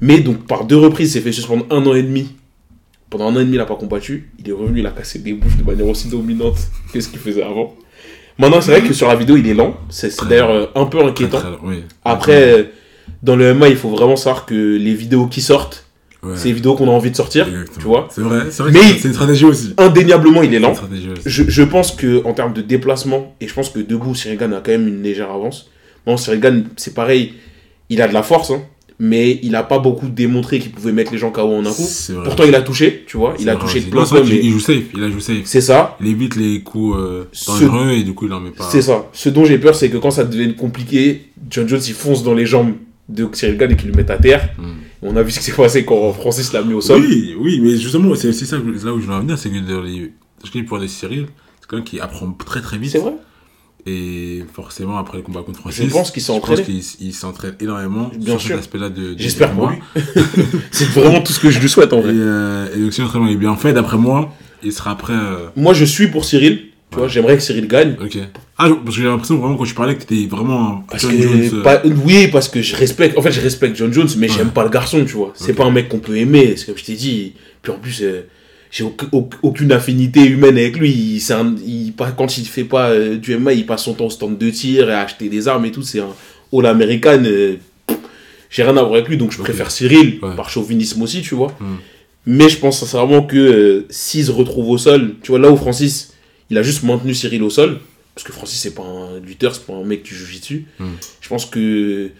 Mais donc, par deux reprises, il s'est fait suspendre un an et demi. Pendant un an et demi, il n'a pas combattu. Il est revenu, il a cassé des bouches de manière aussi dominante que ce qu'il faisait avant. Maintenant, c'est vrai que sur la vidéo, il est lent. C'est d'ailleurs euh, un peu inquiétant. Après, euh, dans le MMA, il faut vraiment savoir que les vidéos qui sortent, Ouais. c'est les vidéos qu'on a envie de sortir. Exactement. tu vois. C'est vrai, c'est vrai Mais c'est une stratégie aussi. Indéniablement, il est lent. Je, je pense que en termes de déplacement, et je pense que debout, Cyril Gann a quand même une légère avance. Non, Cyril Gann, c'est pareil, il a de la force, hein, mais il a pas beaucoup démontré qu'il pouvait mettre les gens KO en un coup. Pourtant, il a touché, tu vois, il a vrai touché plein de qu'il- mais Il joue safe, il a joué safe. c'est ça, Il évite les coups euh, Ce- dangereux et du coup il en met pas. c'est ça. Ce dont j'ai peur, c'est que quand ça devient compliqué, John Jones, il fonce dans les jambes de Cyril et qu'il le mette à terre. Hmm. On a vu ce qui s'est passé quand Francis l'a mis au sol. Oui, oui, mais justement, c'est ça que- là où je veux en venir, c'est que dans les, pour les Cyril, c'est quelqu'un qui apprend très très vite. C'est vrai Et forcément, après le combat contre Francis, Je pense qu'il pense qu'il il s'entraîne énormément Bien sur sûr. cet aspect-là de, de- J'espère pour lui. c'est vraiment tout ce que je lui souhaite en Et, vrai. euh, et donc, si l'entraînement est bien fait, d'après moi, il sera prêt. euh, Moi, je suis pour Cyril. Tu Ouais. vois, j'aimerais que Cyril gagne. Ok. Ah, parce que j'ai l'impression vraiment quand tu parlais que t'étais vraiment un John que, Jones. euh, pas- oui, parce que je respecte. En fait, je respecte John Jones, mais Ouais. j'aime pas le garçon, tu vois. C'est Ok. pas un mec qu'on peut aimer. C'est comme je t'ai dit. Puis en plus, euh, j'ai auc- auc- aucune affinité humaine avec lui. Il, un- il- quand il fait pas euh, du MMA, il passe son temps au stand de tir et à acheter des armes et tout. C'est un all-américain. euh, pff, j'ai rien à voir avec lui, donc je préfère Cyril, Ouais. par chauvinisme aussi, tu vois. Hmm. Mais je pense sincèrement que euh, s'il se retrouve au sol, tu vois, là où Francis, il a juste maintenu Cyril au sol, parce que Francis, c'est pas un lutteur, c'est pas un mec qui joue dessus. Hmm. Je pense que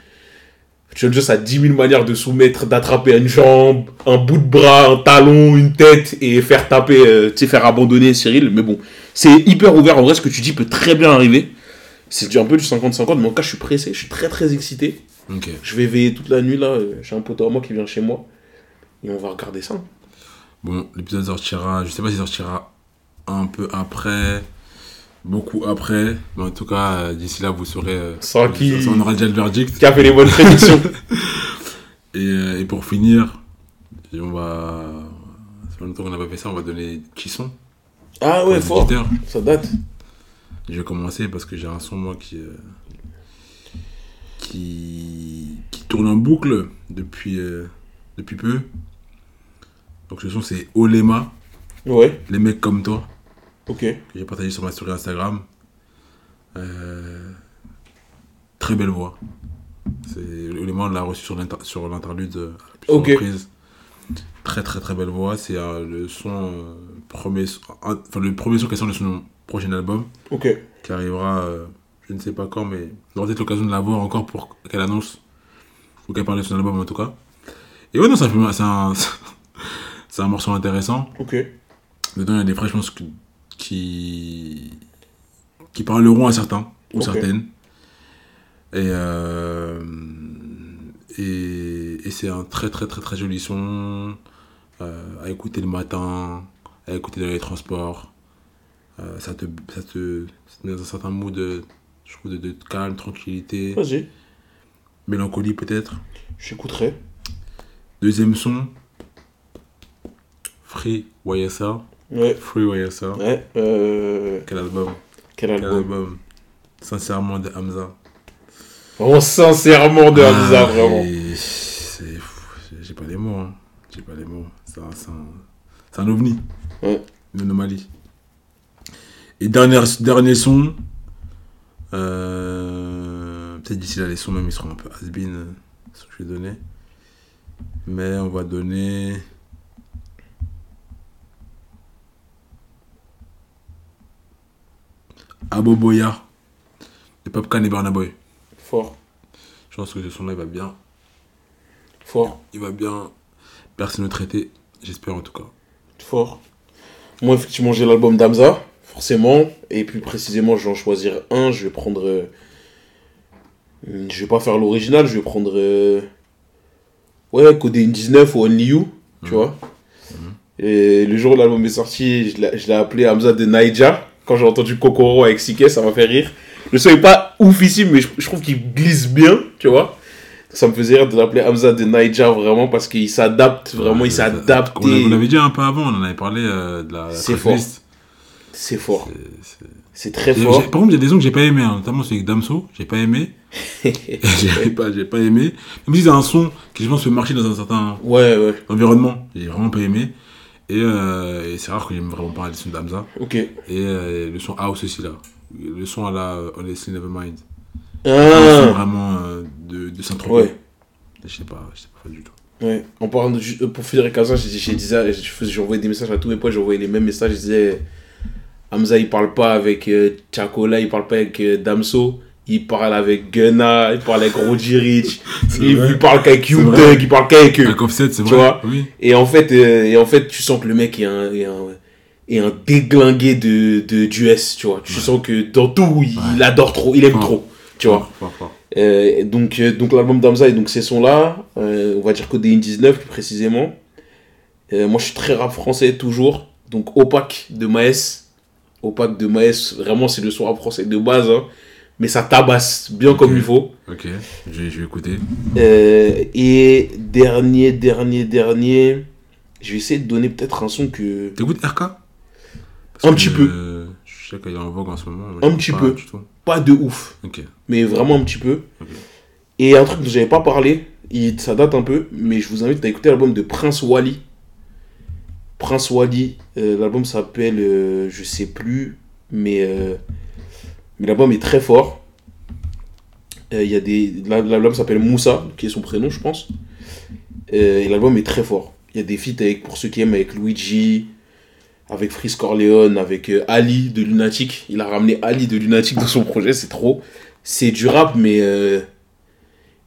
John Jones a 10 000 manières de soumettre, d'attraper une jambe, un bout de bras, un talon, une tête, et faire taper, euh, tu sais, faire abandonner Cyril. Mais bon, c'est hyper ouvert. En vrai, ce que tu dis peut très bien arriver. C'est du- un peu du 50-50, mais en tout cas, je suis pressé, je suis très très excité. Je vais veiller toute la nuit là. J'ai un poteau à moi qui vient chez moi. Et on va regarder ça. Bon, l'épisode sortira, je sais pas s'il sortira un peu après, beaucoup après, mais en tout cas, euh, d'ici là, vous saurez. euh, Ça qui- on aura déjà le verdict. Qui a fait les bonnes prédictions Et, euh, et pour finir, et on va. Fait longtemps qu'on n'a pas fait ça, on va donner qui sont. Ah ouais, fort. auditeurs. Ça date. Je vais commencer parce que j'ai un son, moi, qui. euh, qui, qui tourne en boucle depuis, euh, depuis peu. Donc, ce son, c'est Olema, Ouais, les mecs comme toi. Ok. que j'ai partagé sur ma story Instagram. Euh, très belle voix. C'est l'élément l'a reçu sur l'inter- sur l'interlude Ok. reprises. Très très très belle voix. C'est euh, le son euh, premier, enfin le premier son qui sort de son prochain album Ok. qui arrivera, je ne sais pas quand, mais on aura peut-être l'occasion de la voir encore pour qu'elle annonce ou qu'elle parle de son album en tout cas. Et ouais non c'est un, un morceau intéressant. Ok. Dedans, il y a des phrases, je pense, que- qui, qui parleront à certains ou certaines. Et, euh, et, et c'est un très très très très joli son euh, à écouter le matin, à écouter dans les transports. Euh, ça, te, ça, te, ça te met dans un certain mood de, je trouve, de, de calme, tranquillité, Vas-y, mélancolie peut-être. j'écouterai. Deuxième son, Free YSA. Ouais, Free YSA. ouais. Euh, Quel album quel Quel album? Sincèrement de Hamza. Vraiment, sincèrement, de Hamza, Ah, vraiment. J'ai pas les mots. Hein. J'ai pas les mots. C'est un, un, ovni. Ouais. Une anomalie. Et dernier, dernier son. euh, Peut-être d'ici là, les sons même ils seront un peu has-been. euh, Ce que je vais donner. Mais on va donner. Aboboya. De Popcan et Burna Boy. Fort, Je pense que ce son-là il va bien. fort, Il va bien. Personne ne traiter. J'espère en tout cas. fort. Moi, effectivement, j'ai l'album d'Hamza, forcément. Et plus précisément, je vais en choisir un. Je vais prendre. euh, Je vais pas faire l'original, je vais prendre. euh, Ouais, Codeine 19 ou Only You, tu vois. Et le jour où l'album est sorti, je l'ai je l'ai appelé Hamza de Naija. Quand j'ai entendu Kokoro avec Sike, ça m'a fait rire. Le son est pas oufissime, mais je, je trouve qu'il glisse bien, tu vois. Ça me faisait rire de l'appeler Hamza de Naija vraiment parce qu'il s'adapte, vraiment, il ça- adapté. On on l'avait dit un peu avant, on en avait parlé euh, de la, la C'est tracklist. C'est fort, C'est- très fort. Par contre, il y a des sons que j'ai pas aimé, hein, notamment celui avec Damso, j'ai pas aimé. j'ai pas, j'ai pas aimé. Même si c'est un son qui, je pense, peut marcher dans un certain Ouais, ouais, environnement, j'ai vraiment pas aimé. Et, euh, et c'est rare que j'aime vraiment pas les sons d'Amza. ok. Et euh, le son House aussi, là. Le son à la Honestly Nevermind. Son Ah, vraiment euh, de, de saint ouais. Je sais pas, je sais pas du tout. Ouais, en parlant de, pour finir avec Hamza, j'ai envoyé des messages à tous mes potes, envoyé les mêmes messages, je disais Hamza il parle pas avec euh, Chakola, il parle pas avec Damso, il parle avec Gunna, il parle avec Roger Rich, il, il parle vrai. Young il parle qu'avec eux. Avec Offset, c'est Tu vrai. vois Oui. Et en fait, euh, et en fait, tu sens que le mec est un, est un, est un déglingué de, de, d'US, tu vois. Tu Ouais. sens que dans tout, il, Ouais. il adore trop, il aime trop, tu vois. Euh, donc, euh, donc l'album d'Amza et donc ces sons-là, on va dire Codeine 19 plus précisément. Moi je suis très rap français toujours. Donc Opaque de Maes. Opaque de Maes, vraiment c'est le son rap français de base. hein. Mais ça tabasse bien comme il faut. Ok, je vais, je vais écouter. Euh, et dernier, dernier, dernier. Je vais essayer de donner peut-être un son que. T'écoutes RK Un petit peu. euh, je sais qu'il est en vogue en ce moment. Un petit pas peu. Pas de ouf, Ok. mais vraiment un petit peu. Et un truc dont j'avais pas parlé, il, ça date un peu, mais je vous invite à écouter l'album de Prince Wally. Prince Wally, euh, l'album s'appelle, euh, je sais plus, mais, mais l'album est très fort. Euh, Il y a des, la- l'album s'appelle Moussa, qui est son prénom, je pense. Euh, et l'album est très fort. Il y a des feats avec, pour ceux qui aiment, avec Luigi, avec Freeze Corleone, avec euh, Ali de Lunatic. Il a ramené Ali de Lunatic dans son projet, c'est trop. C'est du rap, mais je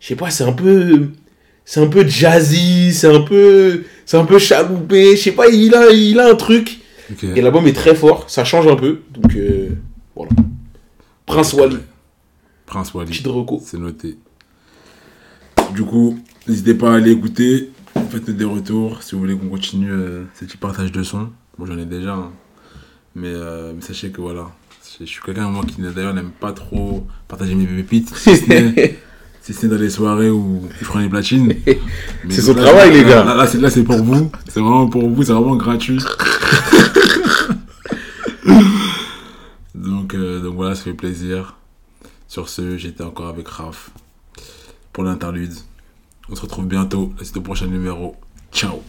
sais pas, c'est un peu c'est un peu jazzy, c'est un peu c'est un peu chaloupé, je sais pas, il a il a un truc et l'album est très fort, ça change un peu. Donc euh, voilà. Prince Wally, Prince Wally. petit reco. C'est noté. Du coup, n'hésitez pas à aller écouter. Faites des retours si vous voulez qu'on continue euh, ce petit partage de son. Moi j'en ai déjà. hein. Mais, euh, mais sachez que voilà. Je suis quelqu'un moi qui d'ailleurs n'aime pas trop partager mes pépites. Si ce n'est si ce n'est dans les soirées où je prends les platines. C'est son là, travail, les gars. Là, là, c'est- là, c'est pour vous. C'est vraiment pour vous. C'est vraiment gratuit. Euh, donc, voilà, ça fait plaisir. Sur ce, j'étais encore avec Raph pour l'interlude. On se retrouve bientôt. C'est au prochain numéro. Ciao.